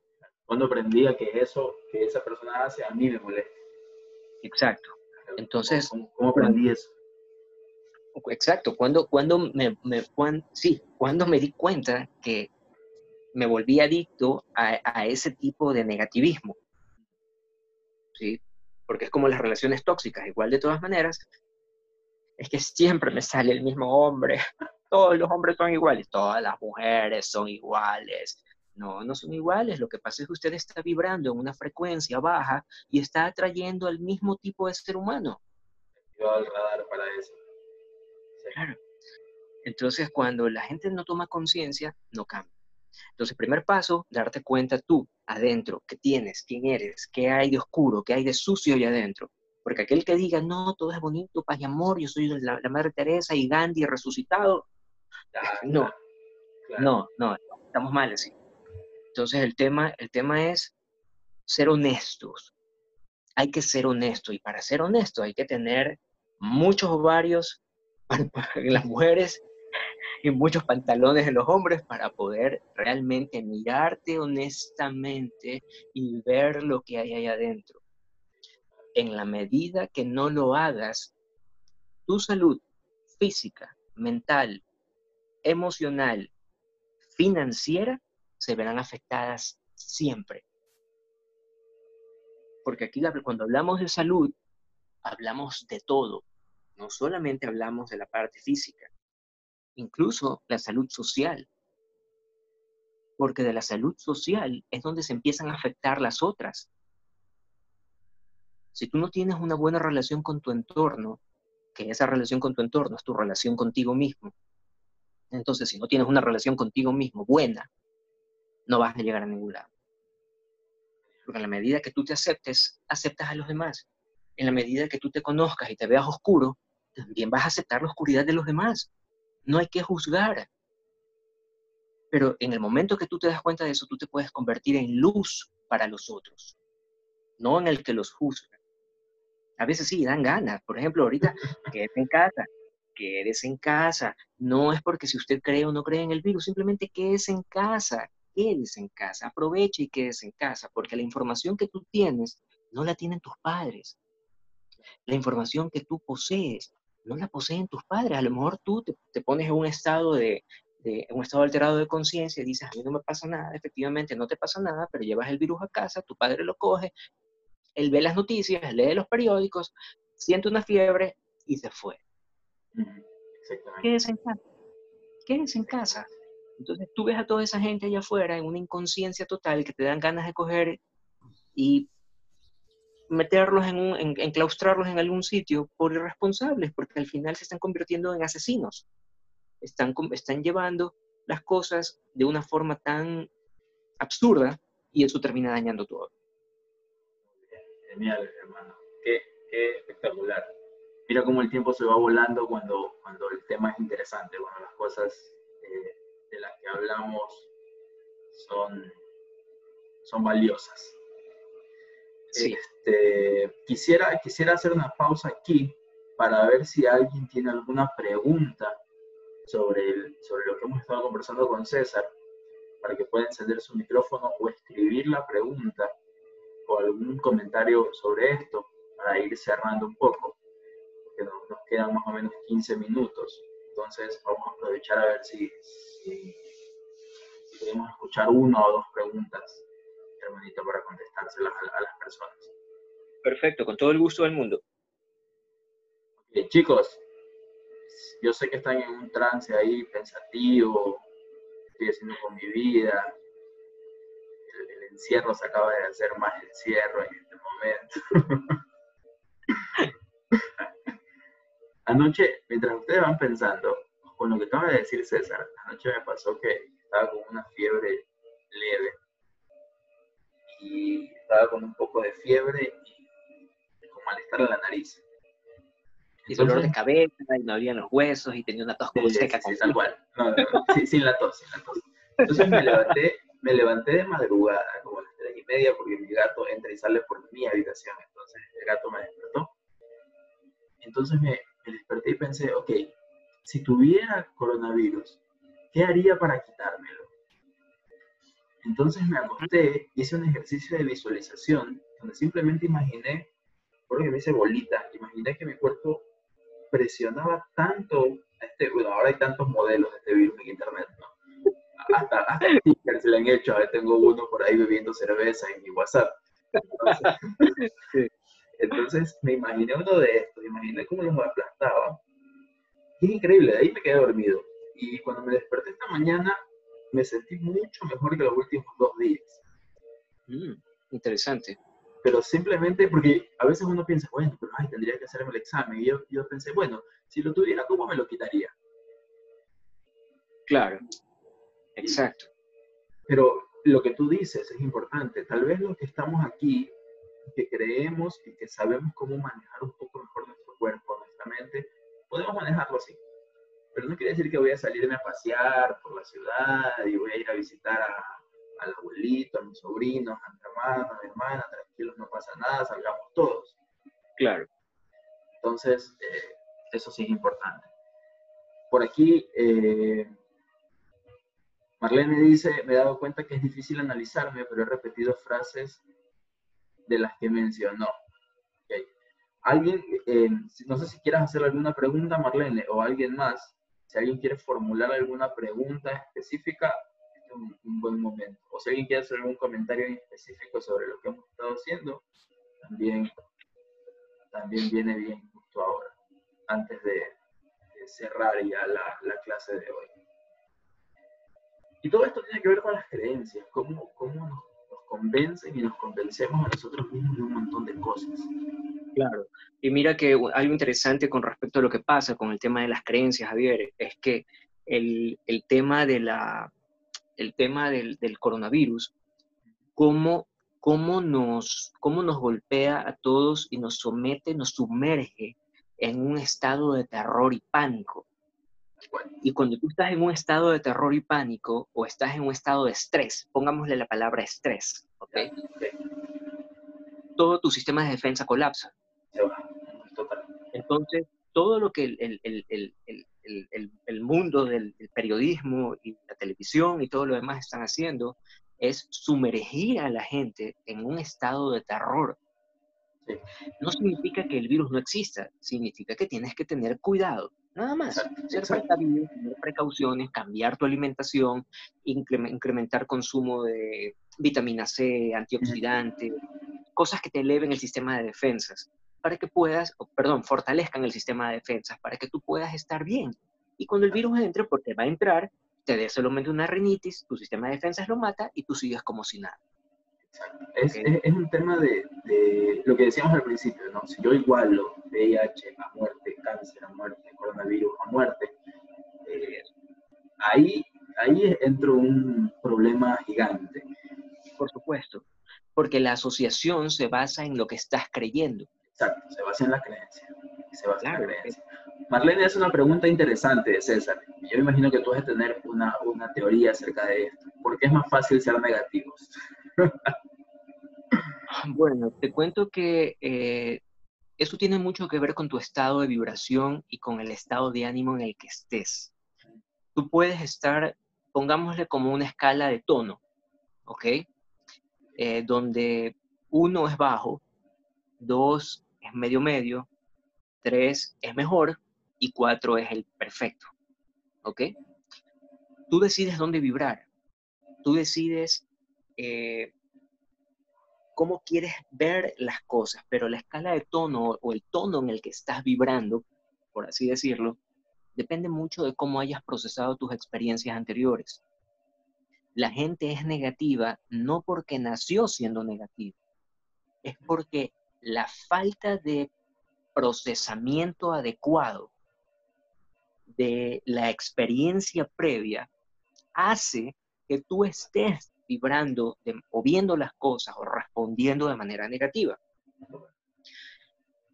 Cuando aprendí que eso que esa persona hace a mí me molesta.
Exacto. Entonces,
¿cómo, aprendí eso?
Exacto, cuando, cuando me, me sí, cuando me di cuenta que me volví adicto a, a, ese tipo de negativismo. ¿sí? Porque es como las relaciones tóxicas, igual de todas maneras, es que siempre me sale el mismo hombre, todos los hombres son iguales, todas las mujeres son iguales. No, no son iguales. Lo que pasa es que usted está vibrando en una frecuencia baja y está atrayendo al mismo tipo de ser humano.
Yo al radar para eso.
Claro. Entonces, cuando la gente no toma conciencia, no cambia. Entonces, primer paso, darte cuenta tú, adentro, qué tienes, quién eres, qué hay de oscuro, qué hay de sucio allá adentro. Porque aquel que diga, no, todo es bonito, paz y amor, yo soy la, Madre Teresa y Gandhi resucitado, no, no, no, estamos mal así. Entonces, el tema, el tema es ser honestos. Hay que ser honesto y para ser honesto hay que tener muchos ovarios en las mujeres y muchos pantalones en los hombres para poder realmente mirarte honestamente y ver lo que hay ahí adentro. En la medida que no lo hagas, tu salud física, mental, emocional, financiera, se verán afectadas siempre. Porque aquí cuando hablamos de salud, hablamos de todo. No solamente hablamos de la parte física, incluso la salud social. Porque de la salud social es donde se empiezan a afectar las otras. Si tú no tienes una buena relación con tu entorno, que esa relación con tu entorno es tu relación contigo mismo, Entonces, si no tienes una relación contigo mismo buena, no vas a llegar a ningún lado. Porque en la medida que tú te aceptes, aceptas a los demás. En la medida que tú te conozcas y te veas oscuro, también vas a aceptar la oscuridad de los demás. No hay que juzgar. Pero en el momento que tú te das cuenta de eso, tú te puedes convertir en luz para los otros, no en el que los juzga. A veces sí, dan ganas. Por ejemplo, ahorita, quédese en casa, quédese en casa. No es porque si usted cree o no cree en el virus, simplemente quédese en casa, quédese en casa, aproveche y quédese en casa, porque la información que tú tienes no la tienen tus padres. La información que tú posees no la poseen tus padres. A lo mejor tú te, pones en un estado de, de un estado alterado de conciencia y dices, a mí no me pasa nada, efectivamente no te pasa nada, pero llevas el virus a casa, tu padre lo coge, él ve las noticias, lee los periódicos, siente una fiebre y se fue. Quédese en casa. Quédese en casa. Entonces tú ves a toda esa gente allá afuera en una inconsciencia total que te dan ganas de coger y meterlos en, un, en, enclaustrarlos en algún sitio por irresponsables, porque al final se están convirtiendo en asesinos. Están, están llevando las cosas de una forma tan absurda y eso termina dañando todo.
Genial, hermano. Qué, qué espectacular. Mira cómo el tiempo se va volando cuando, cuando el tema es interesante, cuando las cosas eh, de las que hablamos son, son valiosas. Este, quisiera, quisiera hacer una pausa aquí para ver si alguien tiene alguna pregunta sobre, el, sobre lo que hemos estado conversando con César, para que pueda encender su micrófono o escribir la pregunta o algún comentario sobre esto para ir cerrando un poco, porque nos, nos quedan más o menos 15 minutos. Entonces vamos a aprovechar a ver si, si, podemos escuchar una o dos preguntas, hermanito, para contestárselas a, las personas.
Perfecto, con todo el gusto del mundo.
chicos, yo sé que están en un trance ahí pensativo, estoy haciendo con mi vida, encierro se acaba de hacer más encierro en este momento. anoche, mientras ustedes van pensando, con lo que acaba de decir César, anoche me pasó que estaba con una fiebre leve y estaba con un poco de fiebre y con malestar en la nariz.
Y dolor de cabeza, y no abrían los huesos, y tenía una tos como seca.
Sí, tal cual. sin la tos, sin la tos. Entonces me levanté me levanté de madrugada, como a las tres y media, porque mi gato entra y sale por mi habitación. Entonces el gato me despertó. Entonces me, desperté y pensé, ok, si tuviera coronavirus, ¿qué haría para quitármelo? Entonces me acosté, hice un ejercicio de visualización, donde simplemente imaginé, porque me hice bolita, imaginé que mi cuerpo presionaba tanto, este, bueno, ahora hay tantos modelos de este virus en internet, ¿no? hasta, hasta se le han hecho. Ahora tengo uno por ahí bebiendo cerveza en mi WhatsApp. Entonces, me imaginé uno de estos, imaginé cómo los aplastaba. Y es increíble, de ahí me quedé dormido. Y cuando me desperté esta mañana, me sentí mucho mejor que los últimos dos días.
Mm, interesante.
Pero simplemente porque a veces uno piensa, bueno, pero ay, tendría que hacerme el examen. Y yo, yo pensé, bueno, si lo tuviera, ¿cómo me lo quitaría?
Claro. Exacto.
Pero lo que tú dices es importante. Tal vez los que estamos aquí, que creemos y que sabemos cómo manejar un poco mejor nuestro cuerpo, nuestra mente, podemos manejarlo así. Pero no quiere decir que voy a salirme a pasear por la ciudad y voy a ir a visitar a, al abuelito, a mis sobrinos, a mi hermano, a mi hermana, tranquilos, no pasa nada, salgamos todos.
Claro.
Entonces, eh, eso sí es importante. Por aquí, eh, Marlene dice, me he dado cuenta que es difícil analizarme, pero he repetido frases de las que mencionó. Alguien, eh, no sé si quieras hacer alguna pregunta, Marlene, o alguien más, si alguien quiere formular alguna pregunta específica, este es un, buen momento. O si alguien quiere hacer algún comentario específico sobre lo que hemos estado haciendo, también, también viene bien justo ahora, antes de, cerrar ya la clase de hoy. Y todo esto tiene que ver con las creencias, cómo, cómo nos, convencen y nos convencemos a nosotros mismos de un montón de cosas.
Claro. Y mira que algo interesante con respecto a lo que pasa con el tema de las creencias, Javier, es que el, tema, de la, el tema del, coronavirus, cómo, cómo, nos, cómo nos golpea a todos y nos somete, nos sumerge en un estado de terror y pánico. Y cuando tú estás en un estado de terror y pánico o estás en un estado de estrés, pongámosle la palabra estrés, ¿ok? Todo tu sistema de defensa colapsa. Entonces, todo lo que el, el, mundo del, periodismo y la televisión y todo lo demás están haciendo es sumergir a la gente en un estado de terror. No significa que el virus no exista, significa que tienes que tener cuidado, nada más. Ser tener precauciones, cambiar tu alimentación, incrementar consumo de vitamina C, antioxidantes, cosas que te eleven el sistema de defensas para que puedas, perdón, fortalezcan el sistema de defensas para que tú puedas estar bien. Y cuando el virus entre, porque va a entrar, te dé solamente una rinitis, tu sistema de defensas lo mata y tú sigues como si nada.
Exacto. Es, es, un tema de, de, lo que decíamos al principio, ¿no? Si yo igualo VIH a muerte, cáncer a muerte, coronavirus a muerte, eh, ahí, ahí entra un problema gigante.
Por supuesto, porque la asociación se basa en lo que estás creyendo.
Exacto, se basa en la creencia. Se basa en la creencia. Marlene hace una pregunta interesante, César. Yo imagino que tú vas a tener una, una teoría acerca de esto. ¿Por qué es más fácil ser negativos?
bueno, te cuento que eh, eso tiene mucho que ver con tu estado de vibración y con el estado de ánimo en el que estés. Tú puedes estar, pongámosle como una escala de tono, ¿ok? Eh, donde uno es bajo, dos es medio medio, 3 es mejor y 4 es el perfecto. ¿Ok? Tú decides dónde vibrar. Tú decides eh, cómo quieres ver las cosas, pero la escala de tono o el tono en el que estás vibrando, por así decirlo, depende mucho de cómo hayas procesado tus experiencias anteriores. La gente es negativa no porque nació siendo negativa, es porque la falta de procesamiento adecuado de la experiencia previa hace que tú estés vibrando o viendo las cosas o respondiendo de manera negativa.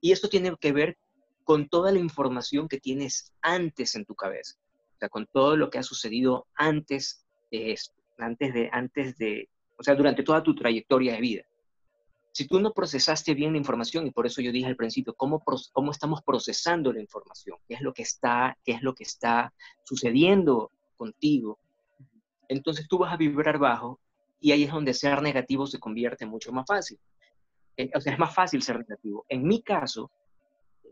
Y esto tiene que ver con toda la información que tienes antes en tu cabeza, o sea, con todo lo que ha sucedido antes de antes de, antes de, o sea, durante toda tu trayectoria de vida si tú no procesaste bien la información, y por eso yo dije al principio, ¿cómo, cómo estamos procesando la información? ¿Qué es lo que está, qué es lo que está sucediendo contigo? Entonces tú vas a vibrar bajo y ahí es donde ser negativo se convierte mucho más fácil. Eh, o sea, es más fácil ser negativo. En mi caso,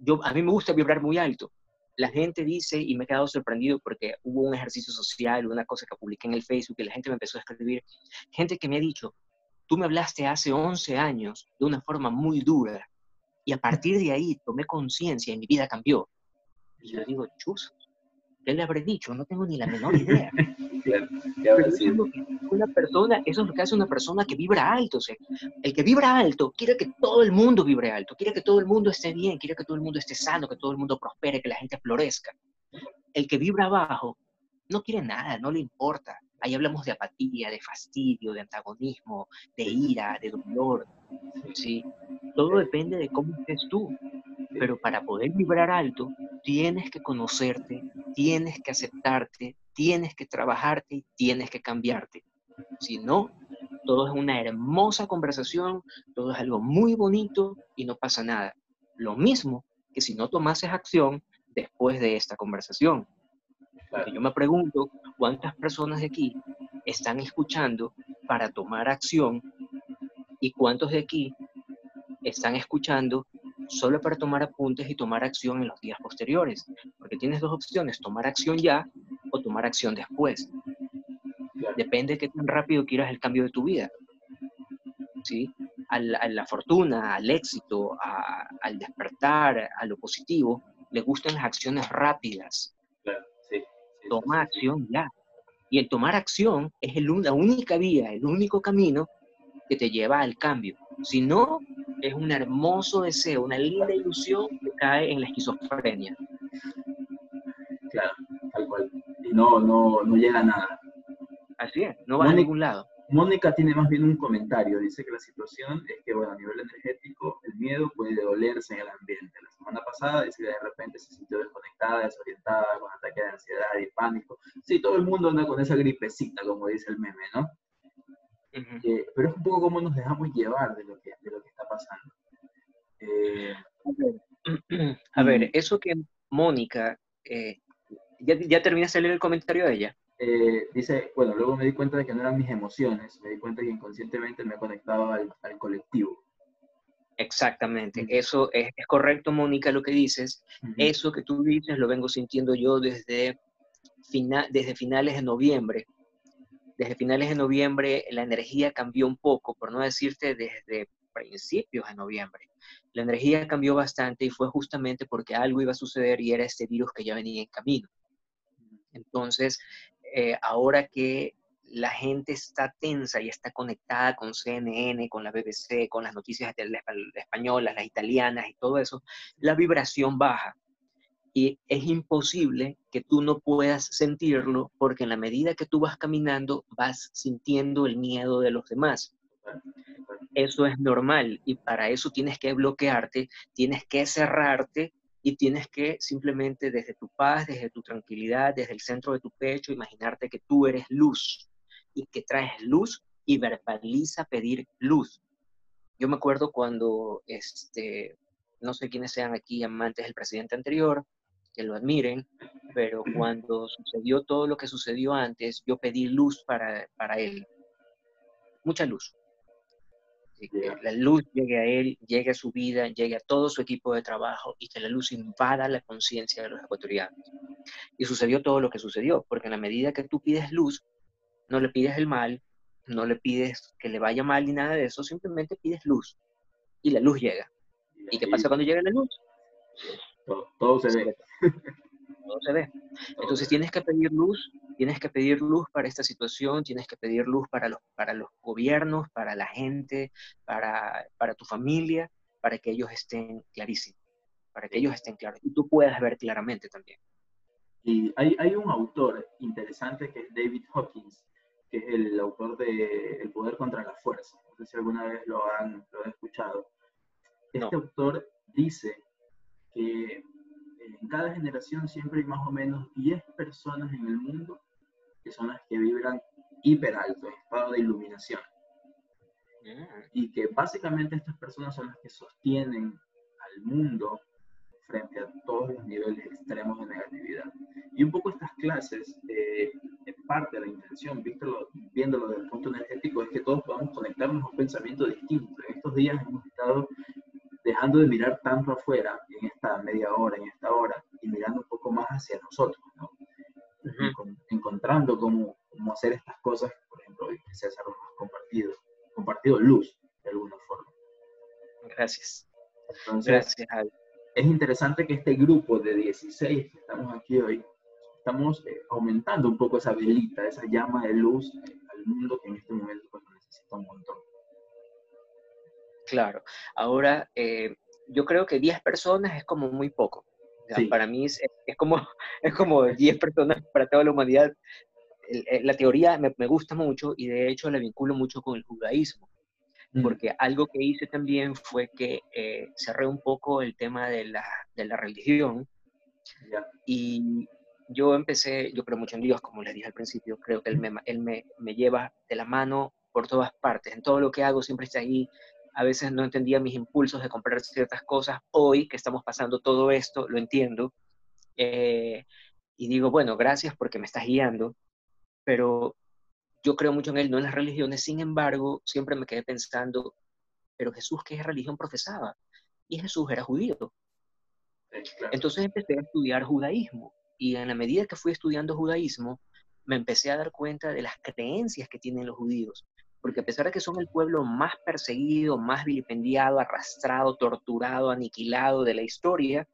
yo, a mí me gusta vibrar muy alto. La gente dice, y me he quedado sorprendido porque hubo un ejercicio social, una cosa que publiqué en el Facebook, y la gente me empezó a escribir, gente que me ha dicho, Tú me hablaste hace 11 años de una forma muy dura y a partir de ahí tomé conciencia y mi vida cambió. Y yo digo, chus, ¿qué le habré dicho? No tengo ni la menor idea. una persona, eso es lo que hace una persona que vibra alto. el que vibra alto quiere que todo el mundo vibre alto, quiere que todo el mundo esté bien, quiere que todo el mundo esté sano, que todo el mundo prospere, que la gente florezca. El que vibra bajo no quiere nada, no le importa. Ahí hablamos de apatía, de fastidio, de antagonismo, de ira, de dolor. ¿sí? Todo depende de cómo estés tú. Pero para poder vibrar alto, tienes que conocerte, tienes que aceptarte, tienes que trabajarte y tienes que cambiarte. Si no, todo es una hermosa conversación, todo es algo muy bonito y no pasa nada. Lo mismo que si no tomases acción después de esta conversación yo me pregunto cuántas personas de aquí están escuchando para tomar acción y cuántos de aquí están escuchando solo para tomar apuntes y tomar acción en los días posteriores. Porque tienes dos opciones, tomar acción ya o tomar acción después. Depende de qué tan rápido quieras el cambio de tu vida. ¿Sí? A la, fortuna, al éxito, al despertar, a lo positivo, le gustan las acciones rápidas toma acción ya. Y el tomar acción es el, la única vía, el único camino que te lleva al cambio. Si no, es un hermoso deseo, una linda ilusión que cae en la esquizofrenia.
Claro, tal cual. No, no, no llega a nada.
Así es, no va a ningún lado.
Mónica tiene más bien un comentario. Dice que la situación es que, bueno, a nivel energético, el miedo puede dolerse en el ambiente. La semana pasada dice que de repente se sintió desconectada, desorientada, con ataques de ansiedad y pánico. Sí, todo el mundo anda con esa gripecita, como dice el meme, ¿no? Eh, pero es un poco como nos dejamos llevar de lo que, de lo que está pasando.
Eh, a ver, eso que Mónica, eh, ¿ya, ¿ya terminaste de leer el comentario de ella?
Eh, dice, bueno, luego me di cuenta de que no eran mis emociones, me di cuenta que inconscientemente me conectaba al, al colectivo.
Exactamente, eso es, es, correcto, Mónica, lo que dices. Eso que tú dices lo vengo sintiendo yo desde, desde finales de noviembre. Desde finales de noviembre la energía cambió un poco, por no decirte desde principios de noviembre. La energía cambió bastante y fue justamente porque algo iba a suceder y era este virus que ya venía en camino. Entonces, eh, ahora que la gente está tensa y está conectada con CNN, con la BBC, con las noticias españolas, las italianas y todo eso, la vibración baja. Y es imposible que tú no puedas sentirlo porque en la medida que tú vas caminando vas sintiendo el miedo de los demás. Eso es normal y para eso tienes que bloquearte, tienes que cerrarte y tienes que simplemente desde tu paz, desde tu tranquilidad, desde el centro de tu pecho, imaginarte que tú eres luz y que traes luz y verbaliza pedir luz. Yo me acuerdo cuando, este, no sé quiénes sean aquí amantes del presidente anterior, que lo admiren, pero cuando sucedió todo lo que sucedió antes, yo pedí luz para, para él. Mucha luz que la luz llegue a él, llegue a su vida, llegue a todo su equipo de trabajo y que la luz invada la conciencia de los ecuatorianos. Y sucedió todo lo que sucedió, porque en la medida que tú pides luz, no le pides el mal, no le pides que le vaya mal ni nada de eso, simplemente pides luz y la luz llega. ¿Y qué pasa cuando llega la luz?
Todo, se ve.
Todo se ve. Entonces tienes que pedir luz Tienes que pedir luz para esta situación, tienes que pedir luz para los, para los gobiernos, para la gente, para, para tu familia, para que ellos estén clarísimos, para que ellos estén claros y tú puedas ver claramente también.
Y hay, hay un autor interesante que es David Hawkins, que es el autor de El poder contra la fuerza. No sé si alguna vez lo han, lo han escuchado. Este autor dice que en cada generación siempre hay más o menos 10 personas en el mundo que son las que vibran hiper alto, estado de iluminación. Y que básicamente estas personas son las que sostienen al mundo frente a todos los niveles extremos de negatividad. Y un poco estas clases, eh, parte de la intención, viéndolo, viéndolo desde el punto energético, es que todos podamos conectarnos a un pensamiento distinto. En estos días hemos estado dejando de mirar tanto afuera, en esta media hora, en esta hora, y mirando un poco más hacia nosotros, ¿no? encontrando cómo, cómo, hacer estas cosas, por ejemplo, que César nos ha compartido, compartido luz de alguna forma.
Gracias.
Entonces, Gracias, Es interesante que este grupo de 16 que estamos aquí hoy, estamos eh, aumentando un poco esa velita, esa llama de luz eh, al mundo que en este momento pues, necesita un montón.
Claro. Ahora, eh, yo creo que 10 personas es como muy poco. Para mí es, es, como, es como 10 personas para toda la humanidad. La teoría me, me, gusta mucho y de hecho la vinculo mucho con el judaísmo, mm. porque algo que hice también fue que eh, cerré un poco el tema de la, de la religión y yo empecé, yo creo mucho en Dios, como les dije al principio, creo que Él, me, él me, me lleva de la mano por todas partes, en todo lo que hago siempre está ahí, a veces no entendía mis impulsos de comprar ciertas cosas. Hoy que estamos pasando todo esto, lo entiendo. Eh, y digo, bueno, gracias porque me estás guiando, pero yo creo mucho en él, no en las religiones. Sin embargo, siempre me quedé pensando, pero Jesús, ¿qué religión profesaba? Y Jesús era judío. Entonces empecé a estudiar judaísmo. Y en la medida que fui estudiando judaísmo, me empecé a dar cuenta de las creencias que tienen los judíos porque a pesar de que son el pueblo más perseguido, más vilipendiado, arrastrado, torturado, aniquilado de la historia,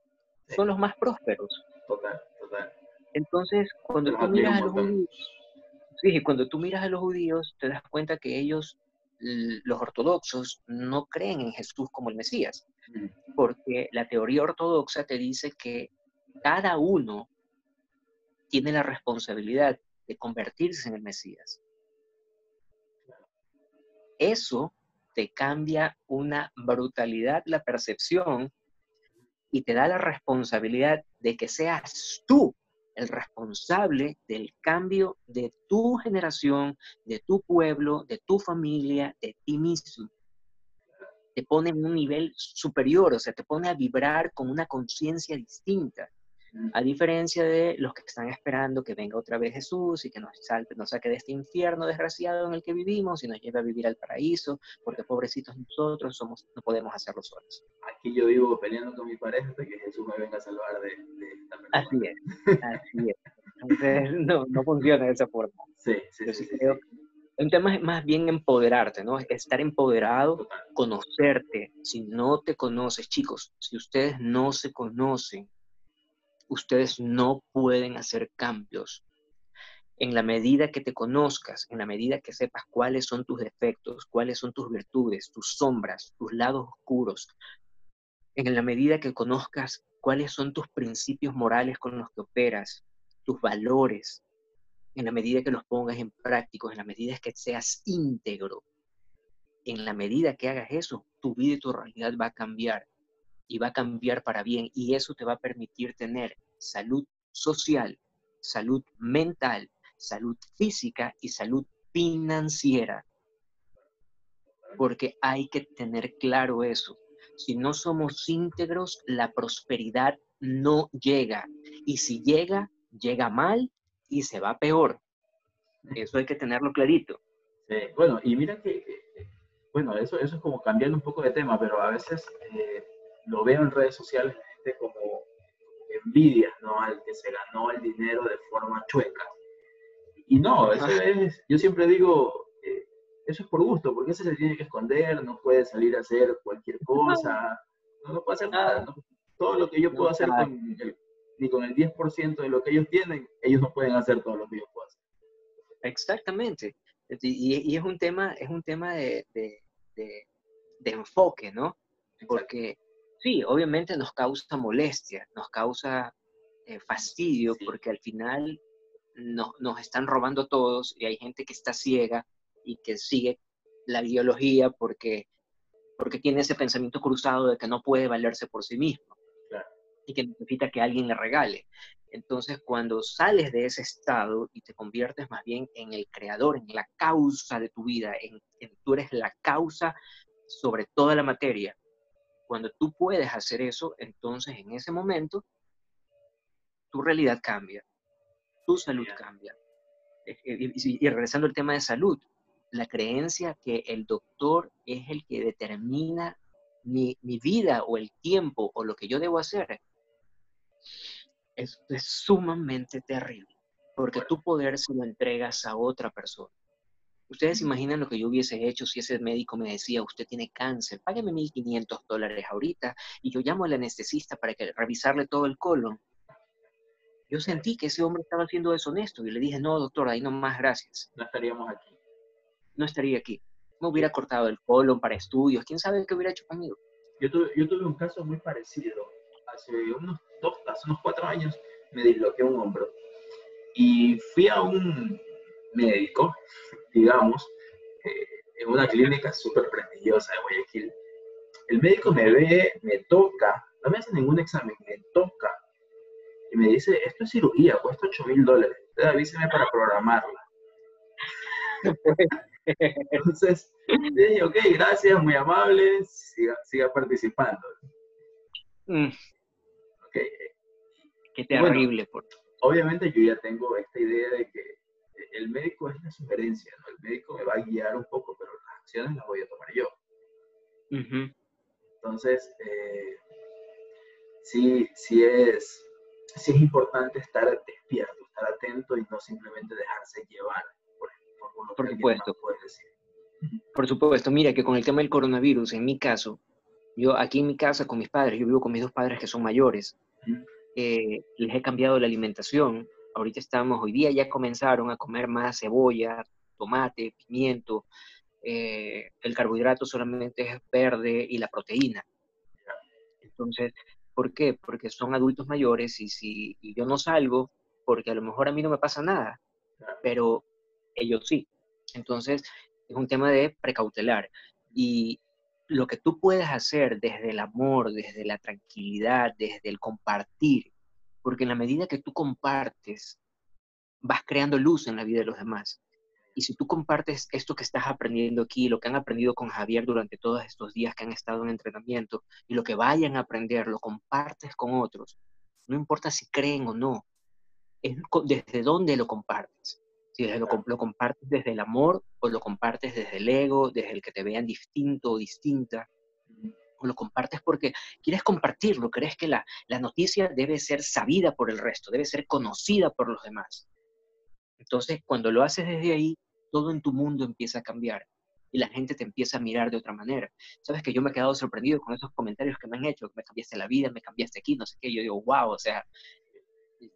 son los más prósperos.
Total, total.
Entonces, cuando tú miras a los judíos, sí, cuando tú miras a los judíos, te das cuenta que ellos, los ortodoxos, no creen en Jesús como el Mesías, porque la teoría ortodoxa te dice que cada uno tiene la responsabilidad de convertirse en el Mesías. Eso te cambia una brutalidad la percepción y te da la responsabilidad de que seas tú el responsable del cambio de tu generación, de tu pueblo, de tu familia, de ti mismo te pone en un nivel superior, o sea, te pone a vibrar con una conciencia distinta. A diferencia de los que están esperando que venga otra vez Jesús y que nos, salte, nos saque de este infierno desgraciado en el que vivimos y nos lleve a vivir al paraíso, porque pobrecitos nosotros somos, no podemos hacerlo solos.
Aquí yo vivo peleando con mi pareja hasta que Jesús me venga a salvar de, esta persona.
Así es, así es. Entonces, no, no funciona de esa forma.
Sí, sí, sí, sí,
un tema es más bien empoderarte, ¿no? Estar empoderado, conocerte. Si no te conoces, chicos, si ustedes no se conocen, ustedes no pueden hacer cambios. En la medida que te conozcas, en la medida que sepas cuáles son tus defectos, cuáles son tus virtudes, tus sombras, tus lados oscuros, en la medida que conozcas cuáles son tus principios morales con los que operas, tus valores, en la medida que los pongas en práctica, en la medida que seas íntegro, en la medida que hagas eso, tu vida y tu realidad va a cambiar y va a cambiar para bien y eso te va a permitir tener salud social, salud mental, salud física y salud financiera. Porque hay que tener claro eso. Si no somos íntegros, la prosperidad no llega. Y si llega, llega mal y se va peor. Eso hay que tenerlo clarito.
Bueno, y mira que, bueno, eso, eso es como cambiando un poco de tema, pero a veces eh, lo veo en redes sociales, gente como envidia, ¿no? Al que se ganó el dinero de forma chueca. Y no, eso es, yo siempre digo, eh, eso es por gusto, porque ese se tiene que esconder, no puede salir a hacer cualquier cosa, no, no puede hacer nada. Todo lo que yo puedo hacer con el ni con el 10% de lo que ellos tienen, ellos no pueden hacer todo lo que yo puedo hacer.
Exactamente. Y, es un tema, es un tema de, enfoque, ¿no? Porque sí, obviamente nos causa molestia, nos causa eh, fastidio, porque al final nos, nos están robando todos y hay gente que está ciega y que sigue la ideología porque, porque tiene ese pensamiento cruzado de que no puede valerse por sí mismo y que necesita que alguien le regale. Entonces, cuando sales de ese estado y te conviertes más bien en el creador, en la causa de tu vida, en, tú eres la causa sobre toda la materia, cuando tú puedes hacer eso, entonces en ese momento tu realidad cambia, tu salud cambia. Y, y regresando al tema de salud, la creencia que el doctor es el que determina mi, mi, vida o el tiempo o lo que yo debo hacer es, es sumamente terrible, porque tu poder se lo entregas a otra persona. Ustedes imaginan lo que yo hubiese hecho si ese médico me decía, usted tiene cáncer, págame 1.500 dólares ahorita y yo llamo al anestesista para que, revisarle todo el colon. Yo sentí que ese hombre estaba siendo deshonesto y le dije, no, doctor, ahí no más gracias.
No estaríamos aquí.
No estaría aquí. Me hubiera cortado el colon para estudios. ¿Quién sabe qué hubiera hecho conmigo?
Yo tuve, yo tuve un caso muy parecido hace unos dos, hace unos cuatro años, me disloqué un hombro. Y fui a un médico, digamos, eh, en una clínica súper prestigiosa de Guayaquil. El médico me ve, me toca, no me hace ningún examen, me toca y me dice, esto es cirugía, cuesta 8 mil dólares, usted avíseme para programarla. Entonces, dije, ok, gracias, muy amable, siga, siga participando. Mm.
Qué terrible. por...
Obviamente yo ya tengo esta idea de que el médico es la sugerencia, ¿no? El médico me va a guiar un poco, pero las acciones las voy a tomar yo. Entonces, eh, sí, sí es, sí es importante estar despierto, estar atento y no simplemente dejarse llevar por,
por, por supuesto. Puede decir. Por supuesto, mira que con el tema del coronavirus, en mi caso, yo aquí en mi casa con mis padres, yo vivo con mis dos padres que son mayores, eh, les he cambiado la alimentación. Ahorita estamos, hoy día ya comenzaron a comer más cebolla, tomate, pimiento. Eh, el carbohidrato solamente es verde y la proteína. Entonces, ¿por qué? Porque son adultos mayores y si yo no salgo, porque a lo mejor a mí no me pasa nada, pero ellos sí. Entonces, es un tema de precautelar. Y lo que tú puedes hacer desde el amor, desde la tranquilidad, desde el compartir, porque en la medida que tú compartes, vas creando luz en la vida de los demás. Y si tú compartes esto que estás aprendiendo aquí, lo que han aprendido con Javier durante todos estos días que han estado en entrenamiento, y lo que vayan a aprender, lo compartes con otros, no importa si creen o no, es desde dónde lo compartes. Si lo, lo, compartes desde el amor o lo compartes desde el ego, desde el que te vean distinto o distinta, o lo compartes porque quieres compartirlo, crees que la, la noticia debe ser sabida por el resto, debe ser conocida por los demás. Entonces, cuando lo haces desde ahí, todo en tu mundo empieza a cambiar y la gente te empieza a mirar de otra manera. Sabes que yo me he quedado sorprendido con esos comentarios que me han hecho, que me cambiaste la vida, me cambiaste aquí, no sé qué. Yo digo, wow, o sea,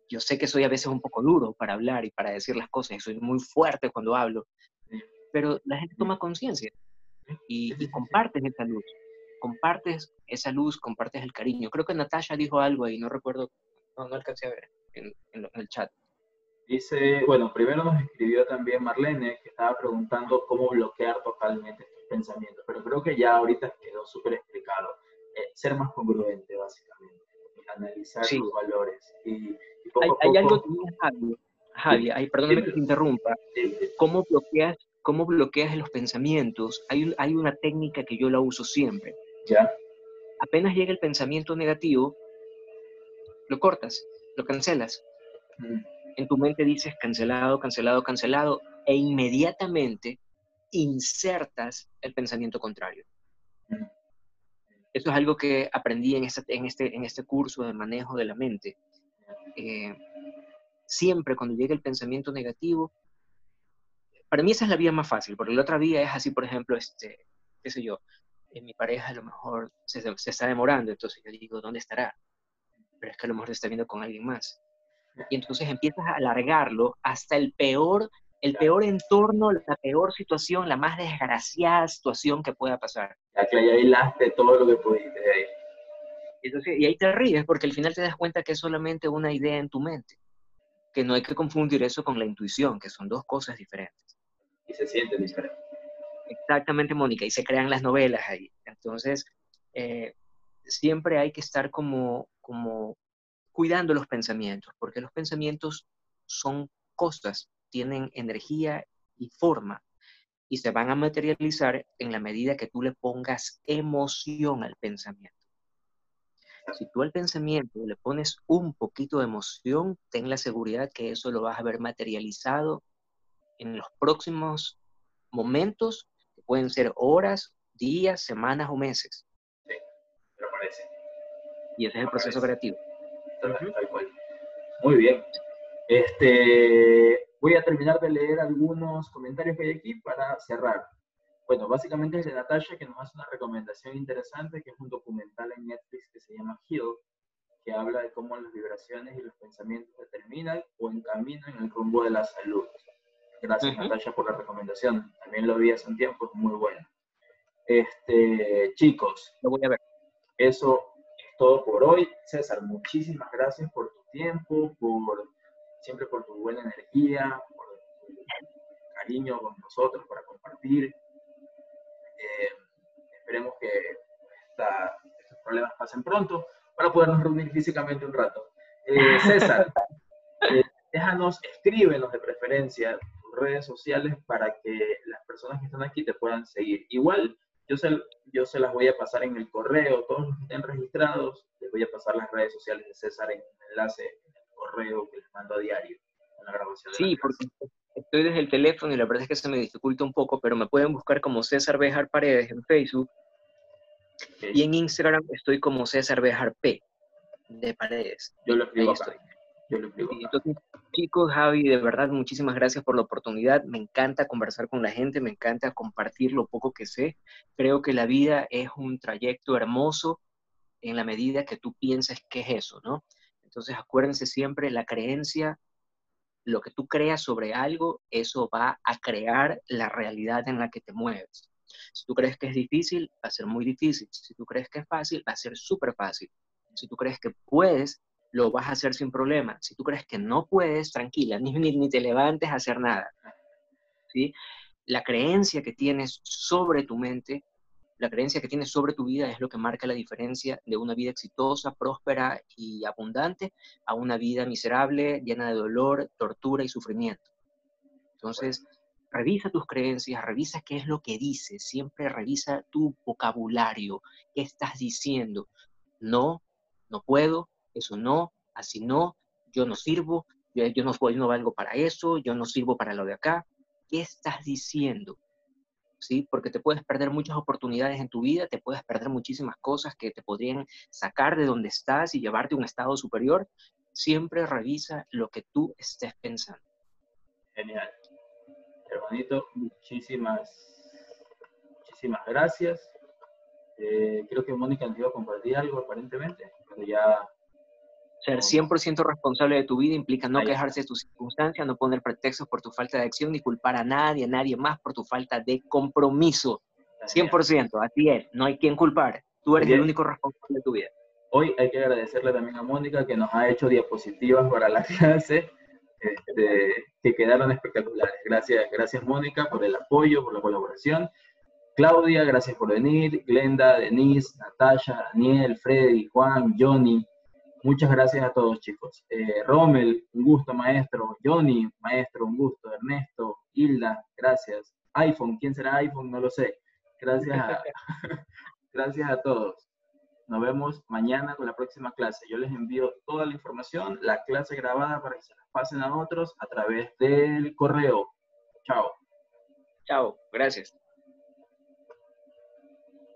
yo sé que soy a veces un poco duro para hablar y para decir las cosas, y soy muy fuerte cuando hablo, pero la gente toma conciencia y, y compartes esa luz, compartes esa luz, compartes el cariño. Creo que Natasha dijo algo ahí, no recuerdo, no, no alcancé a ver en, en el chat.
Dice, bueno, primero nos escribió también Marlene, que estaba preguntando cómo bloquear totalmente estos pensamientos, pero creo que ya ahorita quedó súper explicado. Eh, ser más congruente, básicamente, analizar sus valores. Y,
poco hay, a poco... hay, algo también, Javi, Javi perdóname que te interrumpa. ¿Cómo bloqueas, ¿Cómo bloqueas los pensamientos? Hay, hay una técnica que yo la uso siempre.
¿Ya?
Apenas llega el pensamiento negativo, lo cortas, lo cancelas. Mm en tu mente dices cancelado, cancelado, cancelado, e inmediatamente insertas el pensamiento contrario. Eso es algo que aprendí en este, en este, en este curso de manejo de la mente. Eh, siempre cuando llega el pensamiento negativo, para mí esa es la vía más fácil, porque la otra vía es así, por ejemplo, este, qué sé yo, en mi pareja a lo mejor se, se está demorando, entonces yo digo, ¿dónde estará? Pero es que a lo mejor está viendo con alguien más y entonces empiezas a alargarlo hasta el peor, el peor entorno, la peor situación, la más desgraciada situación que pueda pasar.
Ya que ahí hilaste todo lo que pudiste ahí.
Entonces, y ahí te ríes porque al final te das cuenta que es solamente una idea en tu mente, que no hay que confundir eso con la intuición, que son dos cosas diferentes.
Y se sienten diferentes.
Exactamente, Mónica, y se crean las novelas ahí. Entonces, eh, siempre hay que estar como, como cuidando los pensamientos, porque los pensamientos son cosas, tienen energía y forma, y se van a materializar en la medida que tú le pongas emoción al pensamiento. Si tú al pensamiento le pones un poquito de emoción, ten la seguridad que eso lo vas a ver materializado en los próximos momentos, pueden ser horas, días, semanas o meses.
Sí, me parece.
Y ese es el proceso creativo.
Muy bien. Este, voy a terminar de leer algunos comentarios que hay aquí para cerrar. Bueno, básicamente es de Natasha que nos hace una recomendación interesante, que es un documental en Netflix que se llama Heal, que habla de cómo las vibraciones y los pensamientos determinan o encaminan el rumbo de la salud. Gracias, Natasha, por la recomendación. También lo vi hace un tiempo, es muy bueno. Este, chicos,
lo voy a ver.
Eso todo por hoy. César, muchísimas gracias por tu tiempo, por siempre por tu buena energía, por tu cariño con nosotros para compartir. Eh, esperemos que estos problemas pasen pronto para podernos reunir físicamente un rato. Eh, César, eh, déjanos, escríbenos de preferencia redes sociales para que las personas que están aquí te puedan seguir. Igual yo se, yo se las voy a pasar en el correo, todos los que estén registrados, les voy a pasar las redes sociales de César en un enlace en el correo que les mando a diario, en la grabación.
sí, porque estoy desde el teléfono y la verdad es que se me dificulta un poco, pero me pueden buscar como César Bejar Paredes en Facebook. Y en Instagram estoy como César Bejar P de Paredes.
Yo lo escribo acá. Yo
Entonces, chicos, Javi, de verdad, muchísimas gracias por la oportunidad. Me encanta conversar con la gente, me encanta compartir lo poco que sé. Creo que la vida es un trayecto hermoso en la medida que tú pienses que es eso, ¿no? Entonces, acuérdense siempre, la creencia, lo que tú creas sobre algo, eso va a crear la realidad en la que te mueves. Si tú crees que es difícil, va a ser muy difícil. Si tú crees que es fácil, va a ser súper fácil. Si tú crees que puedes, lo vas a hacer sin problema. Si tú crees que no puedes, tranquila, ni, ni, te levantes a hacer nada. ¿sí? La creencia que tienes sobre tu mente, la creencia que tienes sobre tu vida es lo que marca la diferencia de una vida exitosa, próspera y abundante a una vida miserable, llena de dolor, tortura y sufrimiento. Entonces, revisa tus creencias, revisa qué es lo que dices, siempre revisa tu vocabulario, qué estás diciendo. No, no puedo, eso no, así no, yo no sirvo, yo, no, yo no valgo para eso, yo no sirvo para lo de acá. ¿Qué estás diciendo? ¿Sí? Porque te puedes perder muchas oportunidades en tu vida, te puedes perder muchísimas cosas que te podrían sacar de donde estás y llevarte a un estado superior. Siempre revisa lo que tú estés pensando.
Genial. Hermanito, muchísimas, muchísimas gracias. Eh, creo que Mónica nos iba a compartir algo aparentemente, pero ya
ser 100% responsable de tu vida implica no quejarse de tus circunstancias, no poner pretextos por tu falta de acción, ni culpar a nadie, a nadie más por tu falta de compromiso. 100%, así es, no hay quien culpar. Tú eres el único responsable de tu vida.
Hoy hay que agradecerle también a Mónica que nos ha hecho diapositivas para la clase este, que quedaron espectaculares. Gracias, gracias Mónica por el apoyo, por la colaboración. Claudia, gracias por venir. Glenda, Denise, Natasha, Daniel, Freddy, Juan, Johnny, Muchas gracias a todos, chicos. Eh, Rommel, un gusto, maestro. Johnny, maestro, un gusto. Ernesto, Hilda, gracias. iPhone, ¿quién será iPhone? No lo sé. Gracias a, gracias a todos. Nos vemos mañana con la próxima clase. Yo les envío toda la información, la clase grabada para que se la pasen a otros a través del correo. Chao.
Chao, gracias.